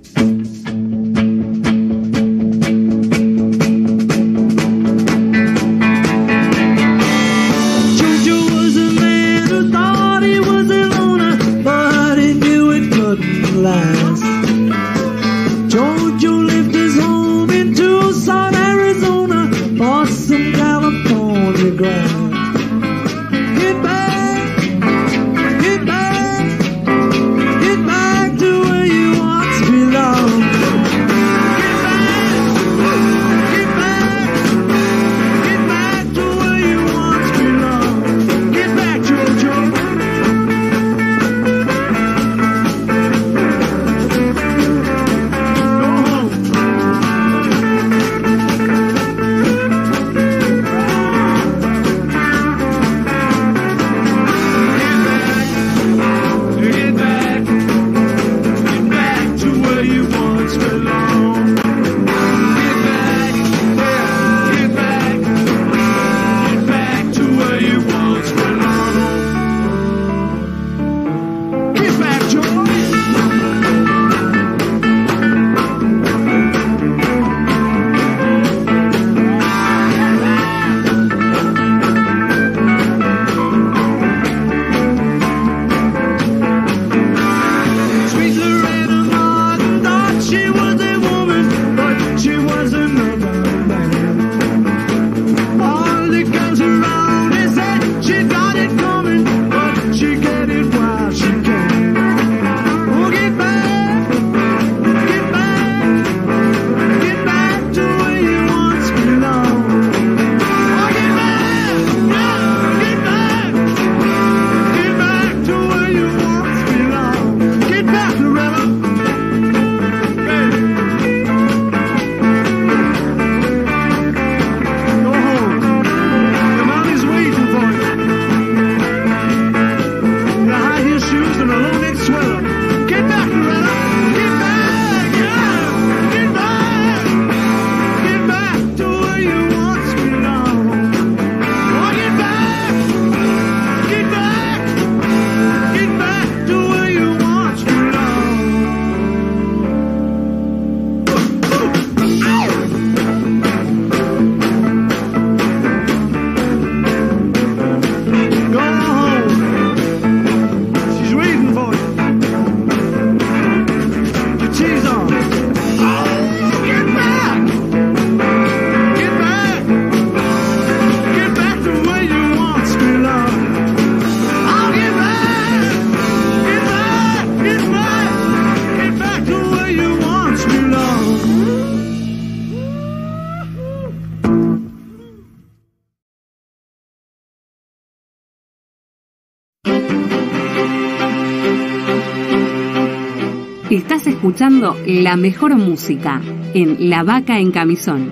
[SPEAKER 9] Escuchando la mejor música en La Vaca en Camisón.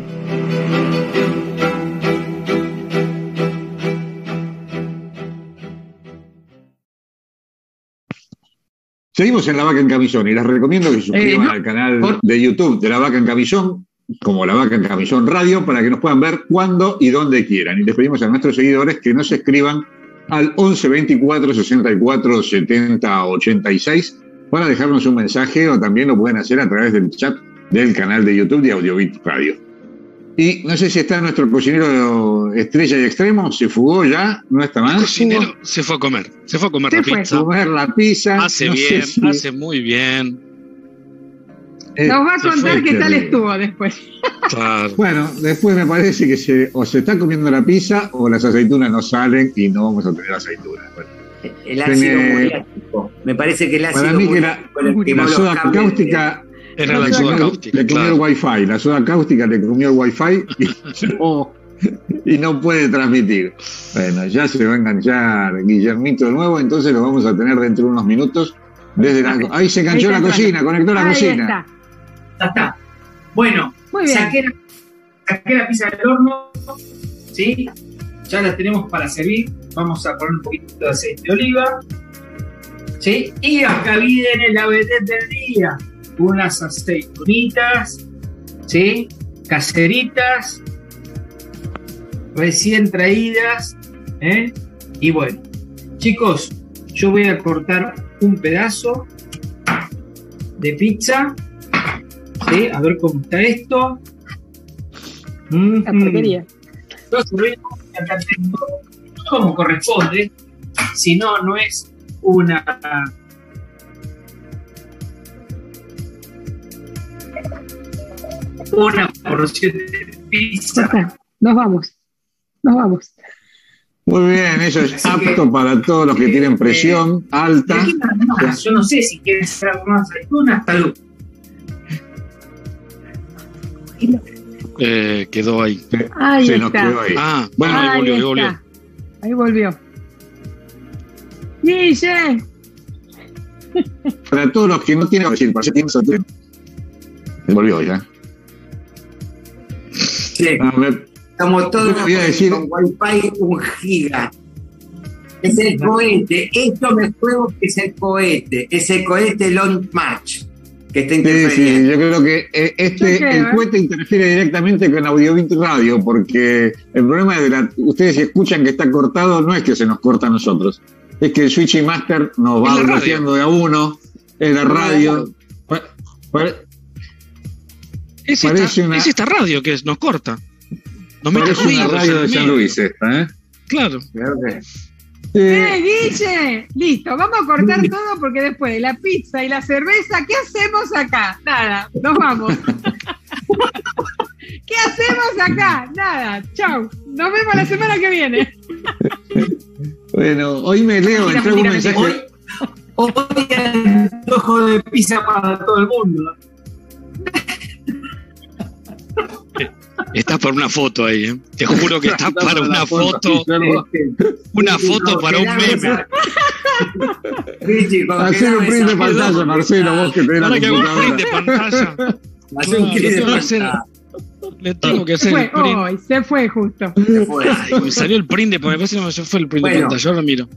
[SPEAKER 2] Seguimos en La Vaca en Camisón y les recomiendo que se suscriban
[SPEAKER 3] Eh, no,
[SPEAKER 2] al canal
[SPEAKER 3] por-
[SPEAKER 2] de YouTube de La Vaca en Camisón, como La Vaca en Camisón Radio, para que nos puedan ver cuando y donde quieran. Y les pedimos a nuestros seguidores que nos escriban al 11 24 64 70 86 para dejarnos un mensaje o también lo pueden hacer a través del chat del canal de YouTube de Audiobit Radio. Y no sé si está nuestro cocinero estrella y extremo, se fugó ya, no está
[SPEAKER 4] El
[SPEAKER 2] más.
[SPEAKER 4] cocinero se fue a comer, se fue a comer
[SPEAKER 3] Se
[SPEAKER 4] la
[SPEAKER 3] fue.
[SPEAKER 4] pizza.
[SPEAKER 2] comer la pizza.
[SPEAKER 4] Hace
[SPEAKER 2] no
[SPEAKER 4] bien,
[SPEAKER 2] si-
[SPEAKER 4] hace muy bien.
[SPEAKER 2] eh,
[SPEAKER 3] Nos va a contar qué tal estuvo después.
[SPEAKER 4] Claro.
[SPEAKER 2] Bueno, después me parece que se, o se está comiendo la pizza o las aceitunas no salen y no vamos a tener aceitunas. Bueno,
[SPEAKER 7] El ácido
[SPEAKER 2] Tiene-
[SPEAKER 7] muriático. Me parece que el ácido
[SPEAKER 2] Para mí que la- soda cáustica
[SPEAKER 4] Era
[SPEAKER 3] No
[SPEAKER 4] la
[SPEAKER 3] se
[SPEAKER 4] soda
[SPEAKER 3] va.
[SPEAKER 4] cáustica,
[SPEAKER 2] le comió
[SPEAKER 4] claro.
[SPEAKER 2] el wifi, la soda cáustica le comió el wifi y no, y no puede transmitir. Bueno, ya se va a enganchar Guillermito de nuevo, entonces lo vamos a tener dentro de unos minutos. Desde la, ahí se enganchó
[SPEAKER 3] Ahí
[SPEAKER 2] la
[SPEAKER 3] está
[SPEAKER 2] cocina, conectó la
[SPEAKER 3] Ahí
[SPEAKER 2] cocina.
[SPEAKER 3] está.
[SPEAKER 6] Ya está. Bueno,
[SPEAKER 3] Muy bien.
[SPEAKER 6] saqué la, saqué la pizza del horno, ¿sí? Ya la tenemos para servir. Vamos a poner un poquito de aceite de oliva, ¿sí? Y acá viene la vedette del día. Unas aceitunitas, ¿sí? Caseritas, recién traídas, ¿eh? Y bueno, chicos, yo voy a cortar un pedazo de pizza. ¿Sí? A ver cómo está esto.
[SPEAKER 3] La porquería.
[SPEAKER 6] Lo servimos, acá tengo como corresponde. Si no, no es una. Una porción de pizza.
[SPEAKER 3] Nos vamos. Nos vamos.
[SPEAKER 2] Muy bien, eso es
[SPEAKER 6] Así que,
[SPEAKER 2] apto para todos los que
[SPEAKER 6] eh,
[SPEAKER 2] tienen presión
[SPEAKER 6] De
[SPEAKER 2] alta.
[SPEAKER 6] Yo no sé si quieres hacer más aceitunas, salud.
[SPEAKER 4] Eh, quedó ahí.
[SPEAKER 3] Ahí
[SPEAKER 2] se nos quedó ahí.
[SPEAKER 4] Ah, bueno, ahí volvió, ahí volvió.
[SPEAKER 3] Ahí volvió. Guille.
[SPEAKER 2] Para todos los que no tienen, decir, para tienen tienen- Volvió ya.
[SPEAKER 7] Sí,
[SPEAKER 2] Ah, me-
[SPEAKER 7] estamos todos
[SPEAKER 2] Yo voy a decir-
[SPEAKER 7] con wifi un giga. Es el cohete, esto me juego que es el cohete, es el cohete Long March que está
[SPEAKER 2] Sí, sí,
[SPEAKER 7] interfiriendo.
[SPEAKER 2] yo creo que eh, este,
[SPEAKER 3] creo,
[SPEAKER 2] el
[SPEAKER 3] ¿eh?
[SPEAKER 2] cohete interfiere directamente con Audiobit Radio, porque el problema de la, ustedes si escuchan que está cortado, no es que se nos corta a nosotros, es que el Switch y Master nos va bloqueando de a uno, en la radio. Pa- pa-
[SPEAKER 4] Es
[SPEAKER 2] Parece
[SPEAKER 4] esta,
[SPEAKER 2] una-
[SPEAKER 4] es esta radio que es- nos corta. Nos mete
[SPEAKER 2] Parece una radio de San. Luis esta, ¿eh?
[SPEAKER 4] Claro.
[SPEAKER 7] Creo que-
[SPEAKER 2] Sí.
[SPEAKER 3] ¡Eh, Guille! Listo, vamos a cortar todo porque después de la pizza y la cerveza, ¿qué hacemos acá? Nada, nos vamos. ¿Qué hacemos acá? Nada, chau. Nos vemos la semana que viene.
[SPEAKER 2] Bueno, hoy me leo, entró un mensaje.
[SPEAKER 6] Hoy, hoy antojo de pizza para todo el mundo.
[SPEAKER 4] Estás para una foto ahí, ¿eh? Te juro que estás
[SPEAKER 2] Está
[SPEAKER 4] para
[SPEAKER 2] para
[SPEAKER 4] una
[SPEAKER 2] foto,
[SPEAKER 4] una foto para un meme.
[SPEAKER 2] Hacer un print de pantalla, Marcelo, vos que tenés la
[SPEAKER 4] que un print de pantalla,
[SPEAKER 7] Hace un print de
[SPEAKER 4] tengo que hacer-
[SPEAKER 7] pantalla.
[SPEAKER 4] le tengo que
[SPEAKER 3] Se
[SPEAKER 4] hacer el
[SPEAKER 3] fue
[SPEAKER 4] print.
[SPEAKER 3] hoy, se fue justo.
[SPEAKER 7] Se fue.
[SPEAKER 4] Ay, me salió el print de, que no se fue el print de
[SPEAKER 7] Bueno.
[SPEAKER 4] pantalla, ahora miro.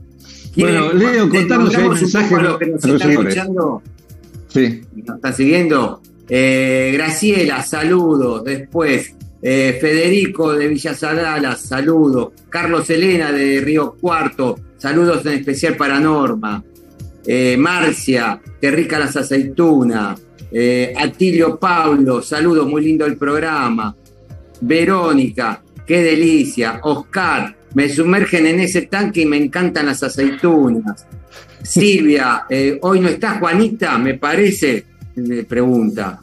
[SPEAKER 2] Bueno,
[SPEAKER 7] ¿Quieren-
[SPEAKER 2] Leo, contanos si hay
[SPEAKER 7] poco a los escuchando
[SPEAKER 2] Sí.
[SPEAKER 7] nos están siguiendo. Eh, Graciela, saludos. Después, eh, Federico de Villa Sadala, saludos. Carlos Elena de Río Cuarto, saludos en especial para Norma. Eh, Marcia, qué rica las aceitunas. Eh, Atilio Pablo, saludos, muy lindo el programa. Verónica, qué delicia. Oscar, me sumergen en ese tanque y me encantan las aceitunas. Silvia, hoy no está Juanita, me parece, me pregunta.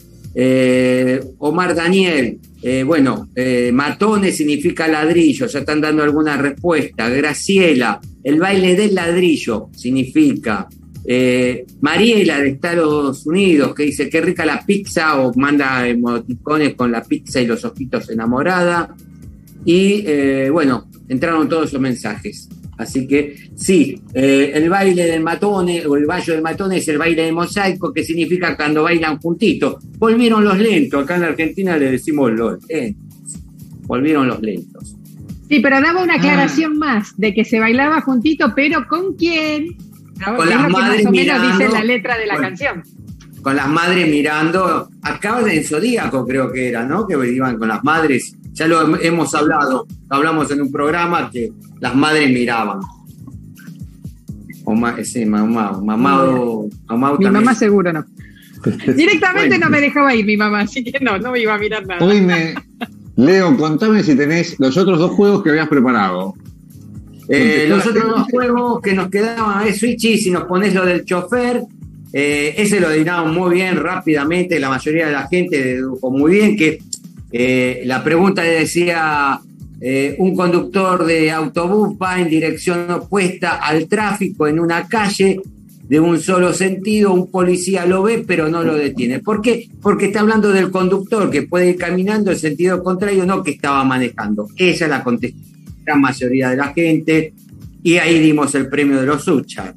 [SPEAKER 7] Omar Daniel, eh, bueno, eh, matones significa ladrillo, ya están dando alguna respuesta. Graciela, el baile del ladrillo significa. Eh, Mariela de Estados Unidos, que dice qué rica la pizza, o manda emoticones con la pizza y los ojitos enamorada. Y eh, bueno, entraron todos los mensajes. Así que sí, eh, el baile del matone o el baile del matone es el baile de mosaico, que significa cuando bailan juntitos. Volvieron los lentos, acá en Argentina le decimos los lentos. Volvieron los lentos.
[SPEAKER 3] Sí, pero daba una aclaración más de que se bailaba juntito, pero ¿con quién?
[SPEAKER 7] Con las madres
[SPEAKER 3] más o menos dice
[SPEAKER 7] mirando.
[SPEAKER 3] la letra de la canción.
[SPEAKER 7] Con las madres mirando, acá en Zodíaco creo que era, ¿no? Que iban con las madres. Ya lo hem- hemos hablado, lo hablamos en un programa que las madres miraban. O ma- sí, mamá, mamá, o- mamá
[SPEAKER 3] Mi
[SPEAKER 7] también.
[SPEAKER 3] mamá seguro no. Directamente
[SPEAKER 2] Bueno.
[SPEAKER 3] no me dejaba ir mi mamá, así que no, no me iba a mirar nada.
[SPEAKER 2] Hoy me. Leo, contame si tenés los otros dos juegos que habías preparado.
[SPEAKER 7] Eh, los otros dos juegos que nos quedaban es Switchy, si nos pones lo del chofer, eh, ese lo adivinaron muy bien, rápidamente, la mayoría de la gente dedujo muy bien que eh, la pregunta decía, eh, un conductor de autobús va en dirección opuesta al tráfico en una calle de un solo sentido, un policía lo ve pero no lo detiene. ¿Por qué? Porque está hablando del conductor que puede ir caminando en sentido contrario, no que estaba manejando. Esa es la contestación la mayoría de la gente, y ahí dimos el premio de los Suchar.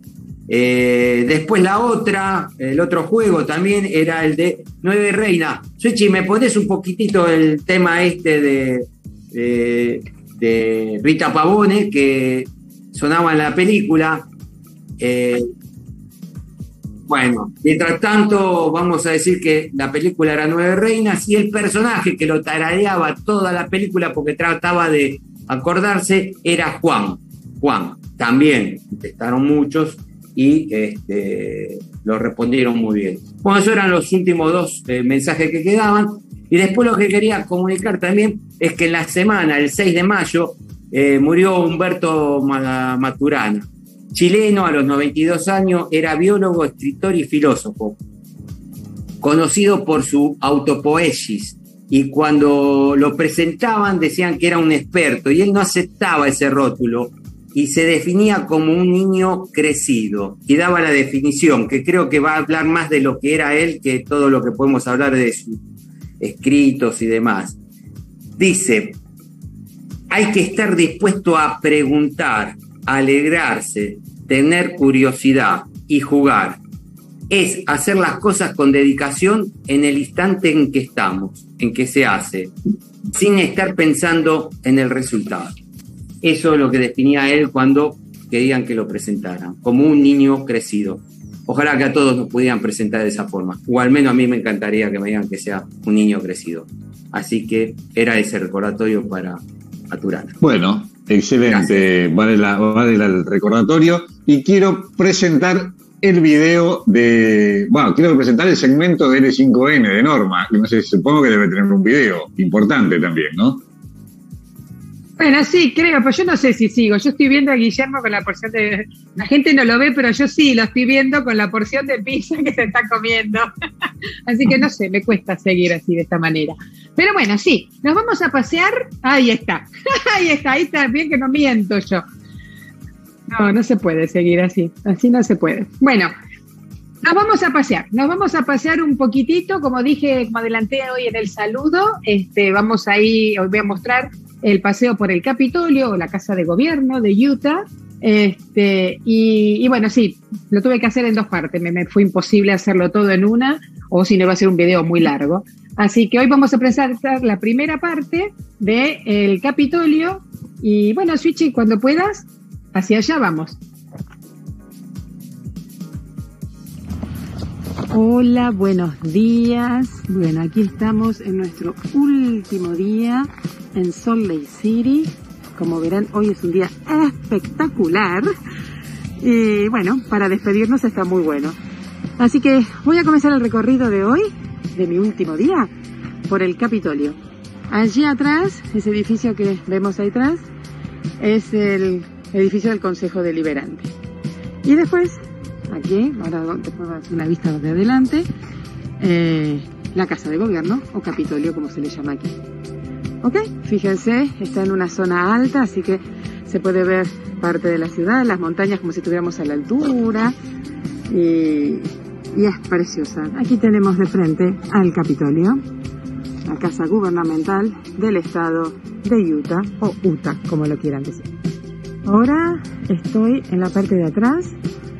[SPEAKER 7] Eh, después la otra, el otro juego también era el de Nueve Reina. Suchi, ¿me pones un poquitito el tema este de, de, de Rita Pavone que sonaba en la película? Eh, bueno, mientras tanto, vamos a decir que la película era Nueve Reinas y el personaje que lo tarareaba toda la película porque trataba de acordarse era Juan. Juan, también contestaron muchos y este, lo respondieron muy bien. Bueno, esos eran los últimos dos eh, mensajes que quedaban. Y después lo que quería comunicar también es que en la semana, el 6 de mayo, eh, murió Humberto Ma- Maturana, chileno a los 92 años, era biólogo, escritor y filósofo, conocido por su autopoesis. Y cuando lo presentaban decían que era un experto y él no aceptaba ese rótulo y se definía como un niño crecido y daba la definición, que creo que va a hablar más de lo que era él que todo lo que podemos hablar de sus escritos y demás. Dice, hay que estar dispuesto a preguntar, alegrarse, tener curiosidad y jugar. Es hacer las cosas con dedicación en el instante en que estamos, en que se hace, sin estar pensando en el resultado. Eso es lo que definía él cuando querían que lo presentaran, como un niño crecido. Ojalá que a todos nos pudieran presentar de esa forma, o al menos a mí me encantaría que me digan que sea un niño crecido. Así que era ese recordatorio para Aturana.
[SPEAKER 2] Bueno, excelente. Vale, la- vale la- el recordatorio. Y quiero presentar el video de. Bueno, quiero presentar el segmento de L5N de Norma. No sé, supongo que debe tener un video importante también, ¿no?
[SPEAKER 3] Bueno, sí, creo, pero yo no sé si sigo. Yo estoy viendo a Guillermo con la porción de. La gente no lo ve, pero yo sí lo estoy viendo con la porción de pizza que se está comiendo. así que no sé, me cuesta seguir así de esta manera. Pero bueno, sí, nos vamos a pasear. Ahí está. ahí está, ahí está, bien que no miento yo. No, no se puede seguir así. Así no se puede. Bueno, nos vamos a pasear, nos vamos a pasear un poquitito, como dije, como adelanté hoy en el saludo, este, vamos ahí, os voy a mostrar el paseo por el Capitolio o la Casa de Gobierno de Utah. Este, y, bueno, sí, lo tuve que hacer en dos partes, me, me fue imposible hacerlo todo en una, o si no iba a ser un video muy largo. Así que hoy vamos a presentar la primera parte del Capitolio. Y bueno, Switchy, cuando puedas, hacia allá vamos. Hola, buenos días. Bueno, aquí estamos en nuestro último día en Salt Lake City. Como verán, hoy es un día espectacular. Y bueno, para despedirnos está muy bueno. Así que voy a comenzar el recorrido de hoy, de mi último día, por el Capitolio. Allí atrás, ese edificio que vemos ahí atrás, es el edificio del Consejo Deliberante. Y después, aquí, ahora te puedo una vista de adelante, eh, la Casa de Gobierno o Capitolio, como se le llama aquí. Ok, fíjense, está en una zona alta, así que se puede ver parte de la ciudad, las montañas como si estuviéramos a la altura. Y, y es preciosa. Aquí tenemos de frente al Capitolio, la casa gubernamental del estado de Utah, o Utah, como lo quieran decir.
[SPEAKER 10] Ahora estoy en la parte de atrás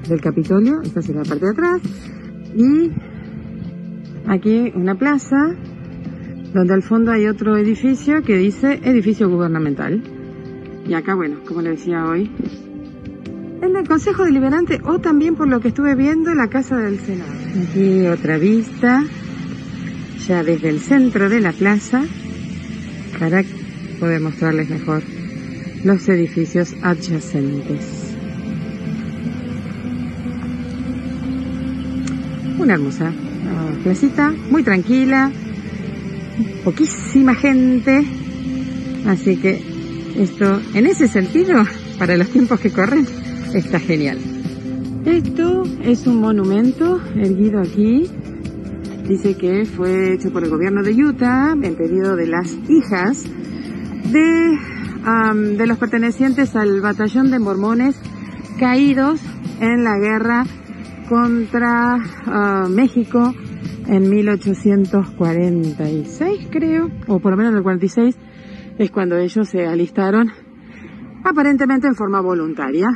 [SPEAKER 10] del Capitolio, esta es la parte de atrás, y aquí una plaza donde al fondo hay otro edificio que dice edificio gubernamental. Y acá, bueno, como le decía hoy, en el Consejo Deliberante o también por lo que estuve viendo la Casa del Senado. Aquí otra vista, ya desde el centro de la plaza, para poder mostrarles mejor los edificios adyacentes. Una ah, placita, muy tranquila, poquísima gente, así que esto, en ese sentido, para los tiempos que corren, está genial. Esto es un monumento erguido aquí. Dice que fue hecho por el gobierno de Utah en pedido de las hijas de, de los pertenecientes al batallón de mormones caídos en la guerra contra ah, México en 1846, creo, o por lo menos en el 46, es cuando ellos se alistaron aparentemente en forma voluntaria.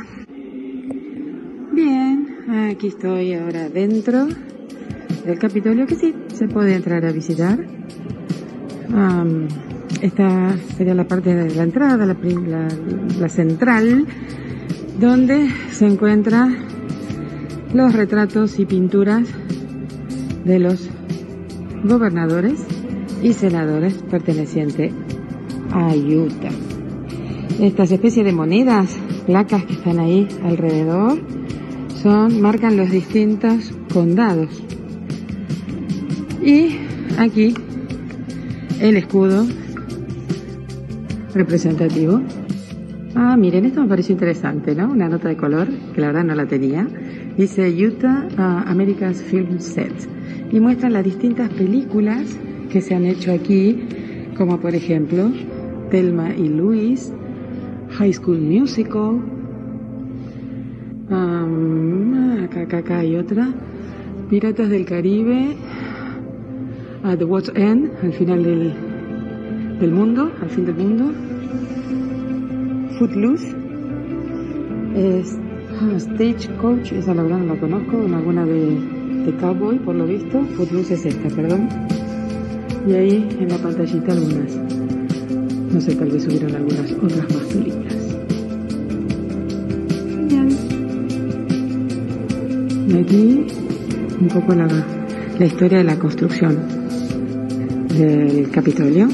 [SPEAKER 10] Bien, aquí estoy ahora dentro del Capitolio, que sí, se puede entrar a visitar. Am, esta sería la parte de la entrada, la, la- la central, donde se encuentran los retratos y pinturas de los gobernadores y senadores pertenecientes a Utah. Estas especies de monedas, placas que están ahí alrededor, son, marcan los distintos condados. Y aquí el escudo representativo. Ah, miren, esto me pareció interesante, ¿no? Una nota de color, que la verdad no la tenía. Dice Utah ah, America's Film Set. Y muestra las distintas películas que se han hecho aquí, como por ejemplo Thelma y Louise, High School Musical, um, acá, acá, hay otra, Piratas del Caribe, a The Watch End, al final del, del mundo, al fin del mundo, Footloose, es ah, Stagecoach, esa la verdad no la conozco, en alguna de, Cowboy, por lo visto, Footloose es esta, perdón, y ahí en la pantallita algunas, no sé, tal vez subieron algunas otras más. Genial. Y aquí un poco la, la historia de la construcción del Capitolio.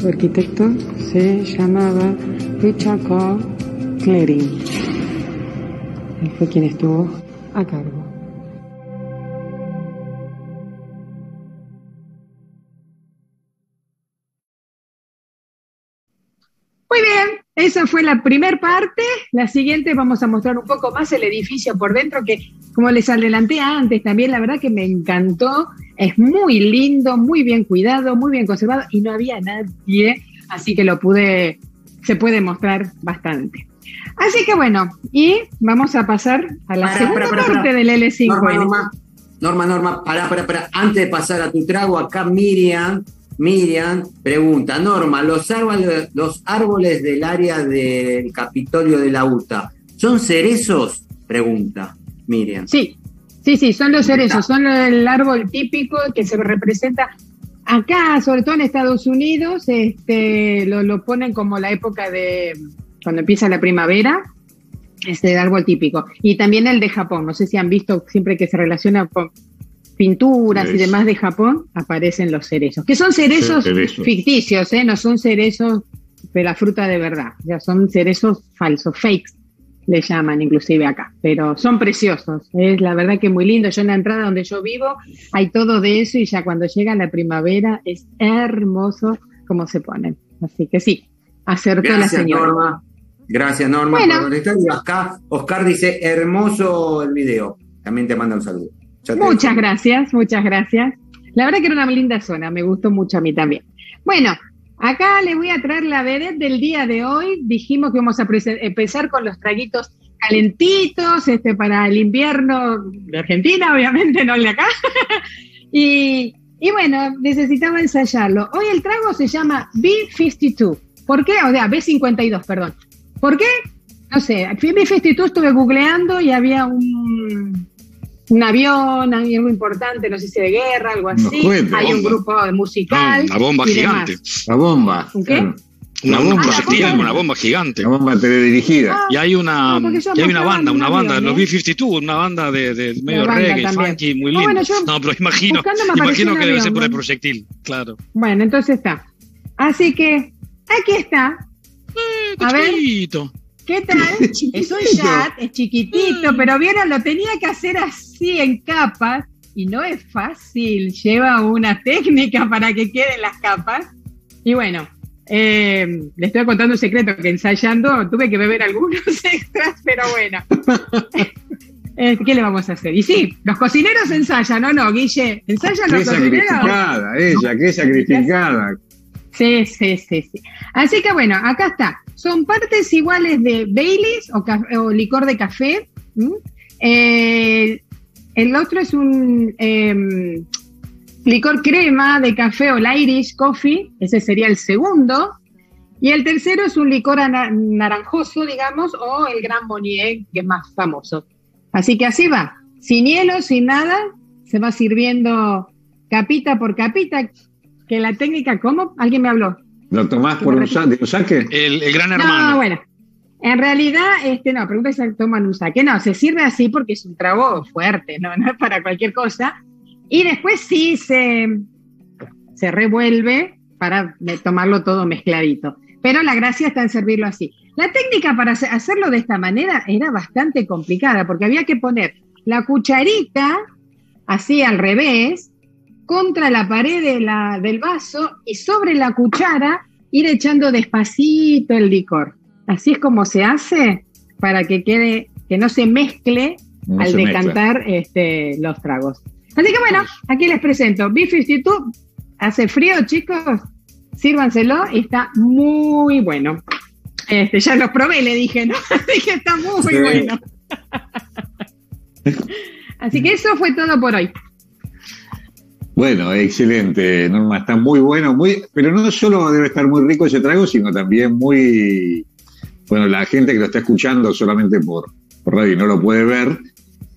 [SPEAKER 10] Su arquitecto se llamaba Richard Carl Clearing. Él fue quien estuvo a cargo. Muy bien, esa fue la primer parte. La siguiente vamos a mostrar un poco más el edificio por dentro, que como les adelanté antes, también la verdad que me encantó. Es muy lindo, muy bien cuidado, muy bien conservado y no había nadie, así que lo pude, se puede mostrar bastante. Así que bueno, y vamos a pasar a la segunda parte del L5.
[SPEAKER 7] Norma, Norma, Norma, Norma, pará, pará, pará. Antes de pasar a tu trago, acá Miriam, Miriam pregunta, Norma, los árboles, los árboles del área del Capitolio de la UTA, ¿son cerezos? Pregunta Miriam.
[SPEAKER 10] Sí, sí, sí, son los cerezos, son el árbol típico que se representa acá, sobre todo en Estados Unidos, este, lo, lo ponen como la época de cuando empieza la primavera, este árbol típico. Y también el de Japón, no sé si han visto siempre que se relaciona con pinturas y demás de Japón, aparecen los cerezos, que son cerezos
[SPEAKER 2] Cerezos.
[SPEAKER 10] ficticios, ¿eh? no son cerezos de la fruta de verdad, ya son cerezos falsos, fakes, le llaman inclusive acá, pero son preciosos, es la verdad que muy lindo. Yo en la entrada donde yo vivo hay todo de eso y ya cuando llega la primavera es hermoso como se ponen. Así que sí, acertó la señora.
[SPEAKER 7] Norma. Gracias, Norma,
[SPEAKER 10] Bueno.
[SPEAKER 7] por contestar. Y acá Oscar dice, hermoso el video. También te manda un saludo. Ya
[SPEAKER 10] Muchas gracias, muchas gracias. La verdad que era una linda zona, me gustó mucho a mí también. Bueno, acá le voy a traer la vedette del día de hoy. Dijimos que vamos a empezar con los traguitos calentitos, este, para el invierno de Argentina, obviamente, no el de acá. y, y bueno, necesitaba ensayarlo. Hoy el trago se llama B52.
[SPEAKER 3] ¿Por qué? O sea, B52, perdón. ¿Por qué? No sé, fui a mi festitud, estuve googleando y había un, un avión, algo importante, no sé si de guerra, algo así. Hay un grupo musical.
[SPEAKER 4] una bomba
[SPEAKER 3] y
[SPEAKER 4] gigante.
[SPEAKER 3] demás.
[SPEAKER 2] La bomba.
[SPEAKER 3] ¿Un qué?
[SPEAKER 2] claro.
[SPEAKER 4] Una, una
[SPEAKER 2] bomba.
[SPEAKER 4] proyectil,
[SPEAKER 3] Ah,
[SPEAKER 4] una bomba gigante.
[SPEAKER 2] La bomba teledirigida.
[SPEAKER 3] Ah,
[SPEAKER 4] Y hay una,
[SPEAKER 3] Ah,
[SPEAKER 4] y hay una banda,
[SPEAKER 3] un
[SPEAKER 4] una banda,
[SPEAKER 3] avión,
[SPEAKER 4] los
[SPEAKER 3] ¿eh?
[SPEAKER 4] B-52, una banda de, de medio
[SPEAKER 3] banda
[SPEAKER 4] reggae,
[SPEAKER 3] también.
[SPEAKER 4] funky, muy
[SPEAKER 3] Ah, bueno, yo
[SPEAKER 4] no, pero imagino, imagino que debe
[SPEAKER 3] avión,
[SPEAKER 4] ser por el proyectil, claro.
[SPEAKER 3] Bueno, entonces está. Así que aquí está. A ver. ¿qué tal? Es un chat, es chiquitito, pero vieron, lo tenía que hacer así en capas y no es fácil. Lleva una técnica para que queden las capas. Y bueno, eh, le estoy contando un secreto que ensayando tuve que beber algunos extras, pero bueno. Eh, ¿Qué le vamos a hacer? Y sí, los cocineros ensayan, ¿no? No, Guille, ensayan los cocineros.
[SPEAKER 2] sacrificada ella, qué sacrificada.
[SPEAKER 3] Sí, sí, sí, sí. Así que bueno, acá está. Son partes iguales de Baileys o, licor de café. Eh, el otro es un em, licor crema de café o Irish Coffee. Ese sería el segundo. Y el tercero es un licor naranjoso, digamos, o el Gran Monnier, que es más famoso. Así que así va. Sin hielo, sin nada. Se va sirviendo capita por capita. Que la técnica, ¿cómo? ¿Alguien me habló?
[SPEAKER 2] ¿Lo tomás por un, sa- de un saque?
[SPEAKER 4] El, el gran
[SPEAKER 3] No,
[SPEAKER 4] hermano.
[SPEAKER 3] bueno. En realidad, este, no, pregunta si toman un saque. No, se sirve así porque es un trago fuerte, no, no es para cualquier cosa. Y después sí se, se revuelve para tomarlo todo mezcladito. Pero la gracia está en servirlo así. La técnica para hace- hacerlo de esta manera era bastante complicada porque había que poner la cucharita así al revés contra la pared de la- del vaso y sobre la cuchara ir echando despacito el licor. Así es como se hace para que quede, que no se mezcle
[SPEAKER 2] No
[SPEAKER 3] al
[SPEAKER 2] se mezcla.
[SPEAKER 3] decantar este, los tragos. Así que bueno, aquí les presento. B52, hace frío chicos, sírvanselo, está muy bueno. Este, ya los probé, le dije, ¿no? Que está muy
[SPEAKER 2] Sí.
[SPEAKER 3] bueno. Así que eso fue todo por hoy.
[SPEAKER 2] Bueno, excelente, Norma, está muy bueno, muy, pero no solo debe estar muy rico ese trago, sino también muy, bueno, la gente que lo está escuchando solamente por, por radio y no lo puede ver,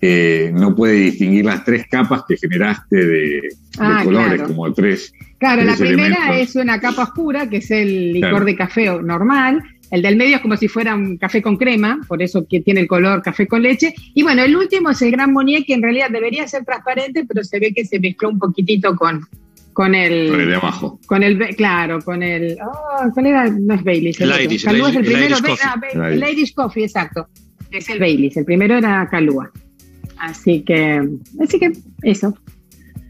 [SPEAKER 2] eh, no puede distinguir las tres capas que generaste de, de
[SPEAKER 3] Ah,
[SPEAKER 2] colores,
[SPEAKER 3] claro.
[SPEAKER 2] como tres.
[SPEAKER 3] Claro, la primera
[SPEAKER 2] elementos.
[SPEAKER 3] es una capa oscura, que es el licor
[SPEAKER 2] Claro.
[SPEAKER 3] de café normal. El del medio es como si fuera un café con crema, por eso que tiene el color café con leche. Y bueno, el último es el Gran Monnier, que en realidad debería ser transparente, pero se ve que se mezcló un poquitito con, con el...
[SPEAKER 2] Con el de abajo.
[SPEAKER 3] Con el, claro, con el... oh, ¿Cuál era? No es Baileys.
[SPEAKER 4] El. Irish, el
[SPEAKER 3] es el primero.
[SPEAKER 4] Irish
[SPEAKER 3] Ba-
[SPEAKER 4] Coffee.
[SPEAKER 3] ah,
[SPEAKER 2] El
[SPEAKER 3] Irish Coffee, exacto. Es el Baileys. El primero era Calúa. Así que, así que eso.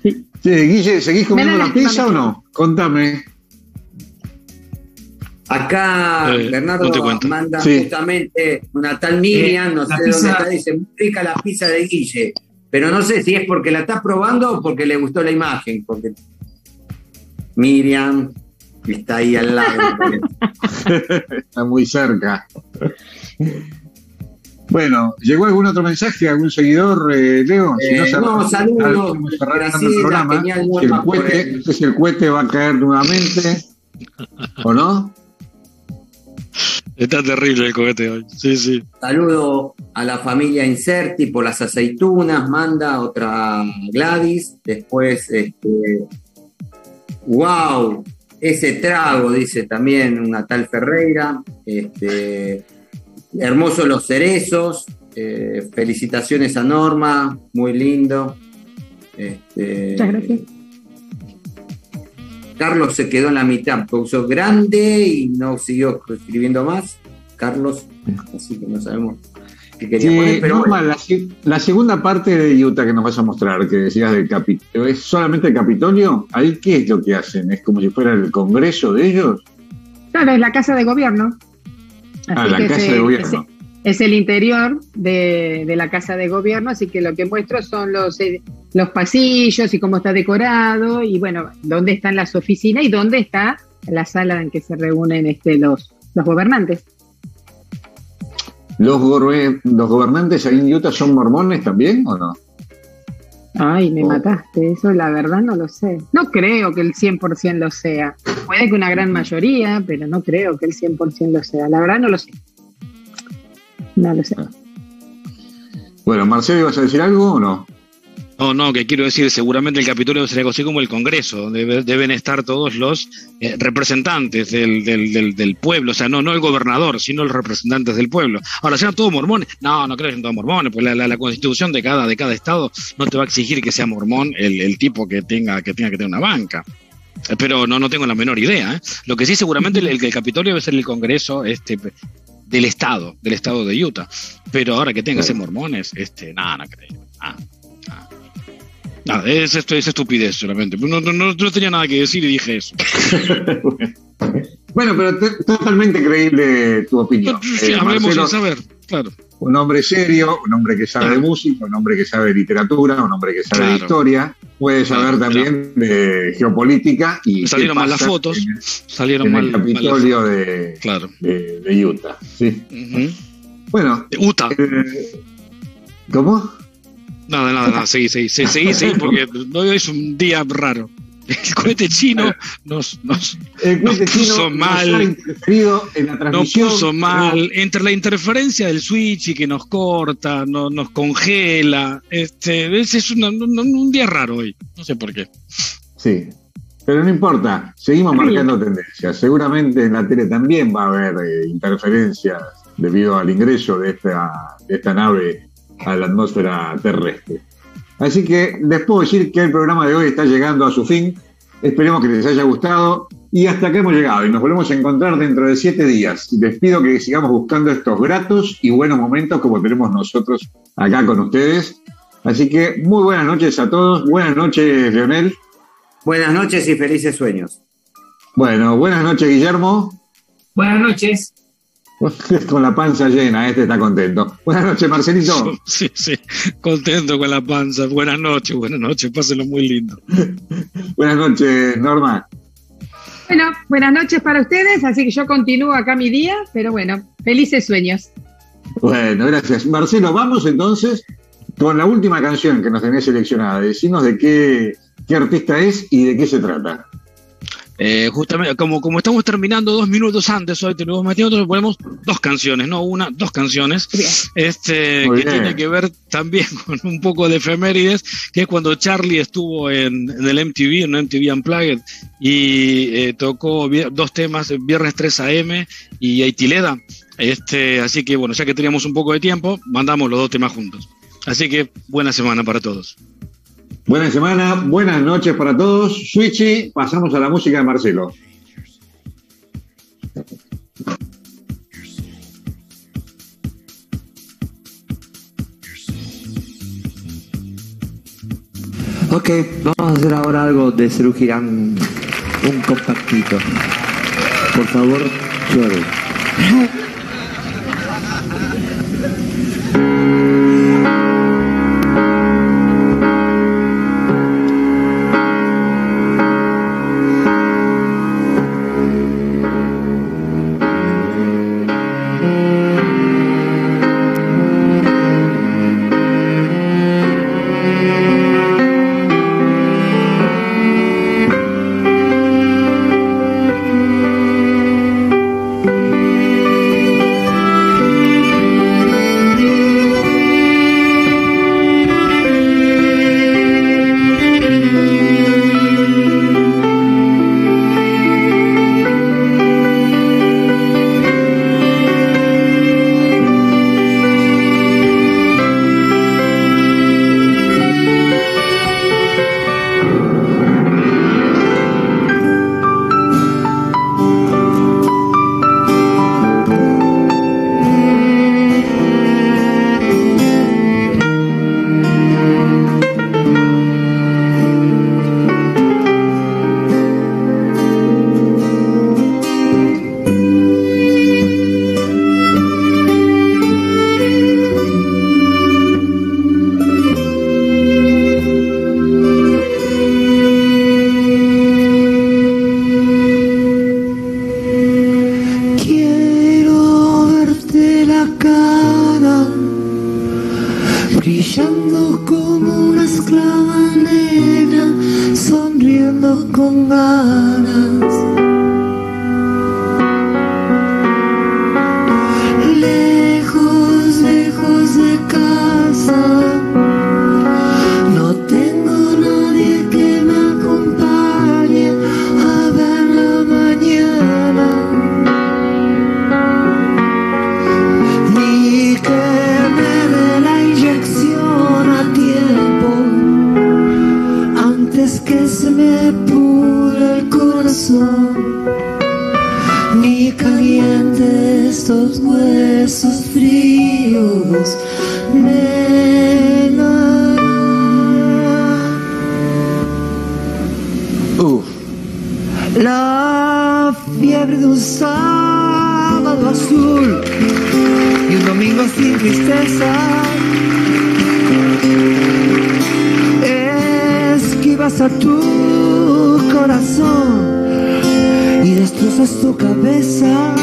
[SPEAKER 3] Sí.
[SPEAKER 2] Che, Guille, ¿seguís comiendo la pizza o no? Contame.
[SPEAKER 7] Acá
[SPEAKER 4] Eh,
[SPEAKER 7] Bernardo
[SPEAKER 4] no
[SPEAKER 7] manda
[SPEAKER 2] Sí.
[SPEAKER 7] justamente una tal Miriam,
[SPEAKER 6] Eh,
[SPEAKER 7] no sé dónde
[SPEAKER 6] pizza-
[SPEAKER 7] está, dice, muy rica la pizza de Guille. Pero no sé si es porque la está probando o porque le gustó la imagen. Porque Miriam está ahí al lado.
[SPEAKER 2] Está muy cerca. Bueno, ¿llegó algún otro mensaje, algún seguidor, eh, Leo? Si
[SPEAKER 7] Eh,
[SPEAKER 2] cerramos-
[SPEAKER 7] no, saludos.
[SPEAKER 2] cerrando el programa.
[SPEAKER 7] genial,
[SPEAKER 2] Si el, cohete,
[SPEAKER 7] el-
[SPEAKER 2] no sé si el cohete va a caer nuevamente o no.
[SPEAKER 4] Está terrible el cohete hoy. Sí, sí.
[SPEAKER 7] Saludo a la familia Inserti por las aceitunas, manda otra Gladys, después este wow, ese trago, dice también una tal Ferreira, este hermosos los cerezos, eh, felicitaciones a Norma, muy lindo. Este,
[SPEAKER 3] Muchas gracias.
[SPEAKER 7] Carlos se quedó en la mitad, puso grande y no siguió escribiendo más. Carlos, así que no sabemos qué quería
[SPEAKER 2] Sí,
[SPEAKER 7] poner, pero
[SPEAKER 2] Norma,
[SPEAKER 7] bueno.
[SPEAKER 2] la, segunda parte de Utah que nos vas a mostrar, que decías del Capitolio, ¿es solamente el Capitolio? ¿Ahí qué es lo que hacen? ¿Es como si fuera el Congreso de ellos?
[SPEAKER 3] Claro, es la casa de gobierno.
[SPEAKER 2] Ah, la
[SPEAKER 3] que
[SPEAKER 2] Casa de Gobierno.
[SPEAKER 3] Es el interior de, de la casa de gobierno, así que lo que muestro son los, eh, los pasillos y cómo está decorado y bueno, dónde están las oficinas y dónde está la sala en que se reúnen este, los, los gobernantes.
[SPEAKER 2] ¿Los, gobe- ¿Los gobernantes ahí en Utah son mormones también o no?
[SPEAKER 3] Ay, me
[SPEAKER 2] Oh.
[SPEAKER 3] mataste, eso la verdad no lo sé. No creo que el 100% lo sea. puede que una gran mayoría, pero no creo que el 100% lo sea. La verdad no lo sé. No lo sé.
[SPEAKER 2] Bueno, Marcelo, ¿ibas a decir algo o no?
[SPEAKER 4] No, no, que quiero decir, seguramente el Capitolio sería algo así como el Congreso, debe- deben estar todos los eh, representantes del, del, del, del pueblo, o sea, no, no el gobernador, sino los representantes del pueblo. Ahora, ¿serán todos mormones? No, no creo que sean todos mormones, pues la, la, la constitución de cada, de cada estado no te va a exigir que sea mormón el, el tipo que tenga, que tenga que tener una banca. Eh, Pero no, no tengo la menor idea. ¿eh? Lo que sí, seguramente el, el, el Capitolio debe ser el Congreso este, del estado, del estado de Utah. Pero ahora que tenga que ser mormones, este, nada, no creo. Nada. Nada, es, esto, es estupidez solamente. No, no, no, tenía nada que decir y dije eso.
[SPEAKER 2] Bueno, pero te- totalmente creíble tu opinión.
[SPEAKER 4] Sí,
[SPEAKER 2] Eh,
[SPEAKER 4] hablemos
[SPEAKER 2] Marcelo,
[SPEAKER 4] sin saber, claro.
[SPEAKER 2] un hombre serio, un hombre que sabe de música, un hombre que sabe de literatura, un hombre que sabe de historia, puede saber también de geopolítica y
[SPEAKER 4] Salieron mal las fotos,
[SPEAKER 2] en
[SPEAKER 4] salieron
[SPEAKER 2] en
[SPEAKER 4] mal,
[SPEAKER 2] el
[SPEAKER 4] mal las
[SPEAKER 2] Capitolio
[SPEAKER 4] fotos.
[SPEAKER 2] de,
[SPEAKER 4] Claro.
[SPEAKER 2] de, de Utah. ¿sí?
[SPEAKER 4] Ujú.
[SPEAKER 2] Bueno,
[SPEAKER 4] De Utah.
[SPEAKER 2] eh, ¿cómo?
[SPEAKER 4] Nada, nada, nada, seguí, seguí, seguí, seguí, porque hoy es un día raro. El cohete chino nos, nos,
[SPEAKER 2] El
[SPEAKER 4] nos
[SPEAKER 2] chino
[SPEAKER 4] puso
[SPEAKER 2] nos ha
[SPEAKER 4] mal.
[SPEAKER 2] interferido en la
[SPEAKER 4] Nos puso mal. Entre la interferencia del switch y que nos corta, no, nos congela. Este, es, es una- un, un día raro hoy. No sé por qué.
[SPEAKER 2] Sí, pero no importa, seguimos marcando tendencias. Seguramente en la tele también va a haber eh, interferencias debido al ingreso de esta, de esta nave a la atmósfera terrestre. Así que les puedo decir que el programa de hoy está llegando a su fin. Esperemos que les haya gustado y hasta acá hemos llegado y nos volvemos a encontrar dentro de siete días. Les pido que sigamos buscando estos gratos y buenos momentos como tenemos nosotros acá con ustedes. Así que muy buenas noches a todos. Buenas noches, Leonel.
[SPEAKER 7] Buenas noches y felices sueños.
[SPEAKER 2] Bueno, buenas noches, Guillermo.
[SPEAKER 6] Buenas noches.
[SPEAKER 2] Con la panza llena, este está contento. Buenas noches, Marcelito.
[SPEAKER 4] Sí, sí, contento con la panza. Buenas noches, buenas noches, pásenlo muy lindo.
[SPEAKER 2] Buenas noches, Norma.
[SPEAKER 3] Bueno, buenas noches para ustedes, así que yo continúo acá mi día, pero bueno, felices sueños.
[SPEAKER 2] Bueno, gracias. Marcelo, vamos entonces con la última canción que nos tenés seleccionada. Decinos de qué, qué artista es y de qué se trata.
[SPEAKER 4] Eh, justamente, como, como estamos terminando dos minutos antes, hoy tenemos metido, nosotros ponemos dos canciones, no una, dos canciones, este,
[SPEAKER 2] Muy
[SPEAKER 4] que
[SPEAKER 2] bien.
[SPEAKER 4] tiene que ver también con un poco de efemérides, que es cuando Charlie estuvo en, en el MTV, en MTV Unplugged, y eh, tocó dos temas, Viernes 3 AM y Aitileda. Este, así que bueno, ya que teníamos un poco de tiempo, mandamos los dos temas juntos. Así que buena semana para todos.
[SPEAKER 2] Buena semana, buenas noches para todos. Switchy, pasamos a la música de Marcelo.
[SPEAKER 11] Ok, vamos a hacer ahora algo de Girán, un compactito. Por favor, suave.
[SPEAKER 12] Corazón y destrozas tu cabeza.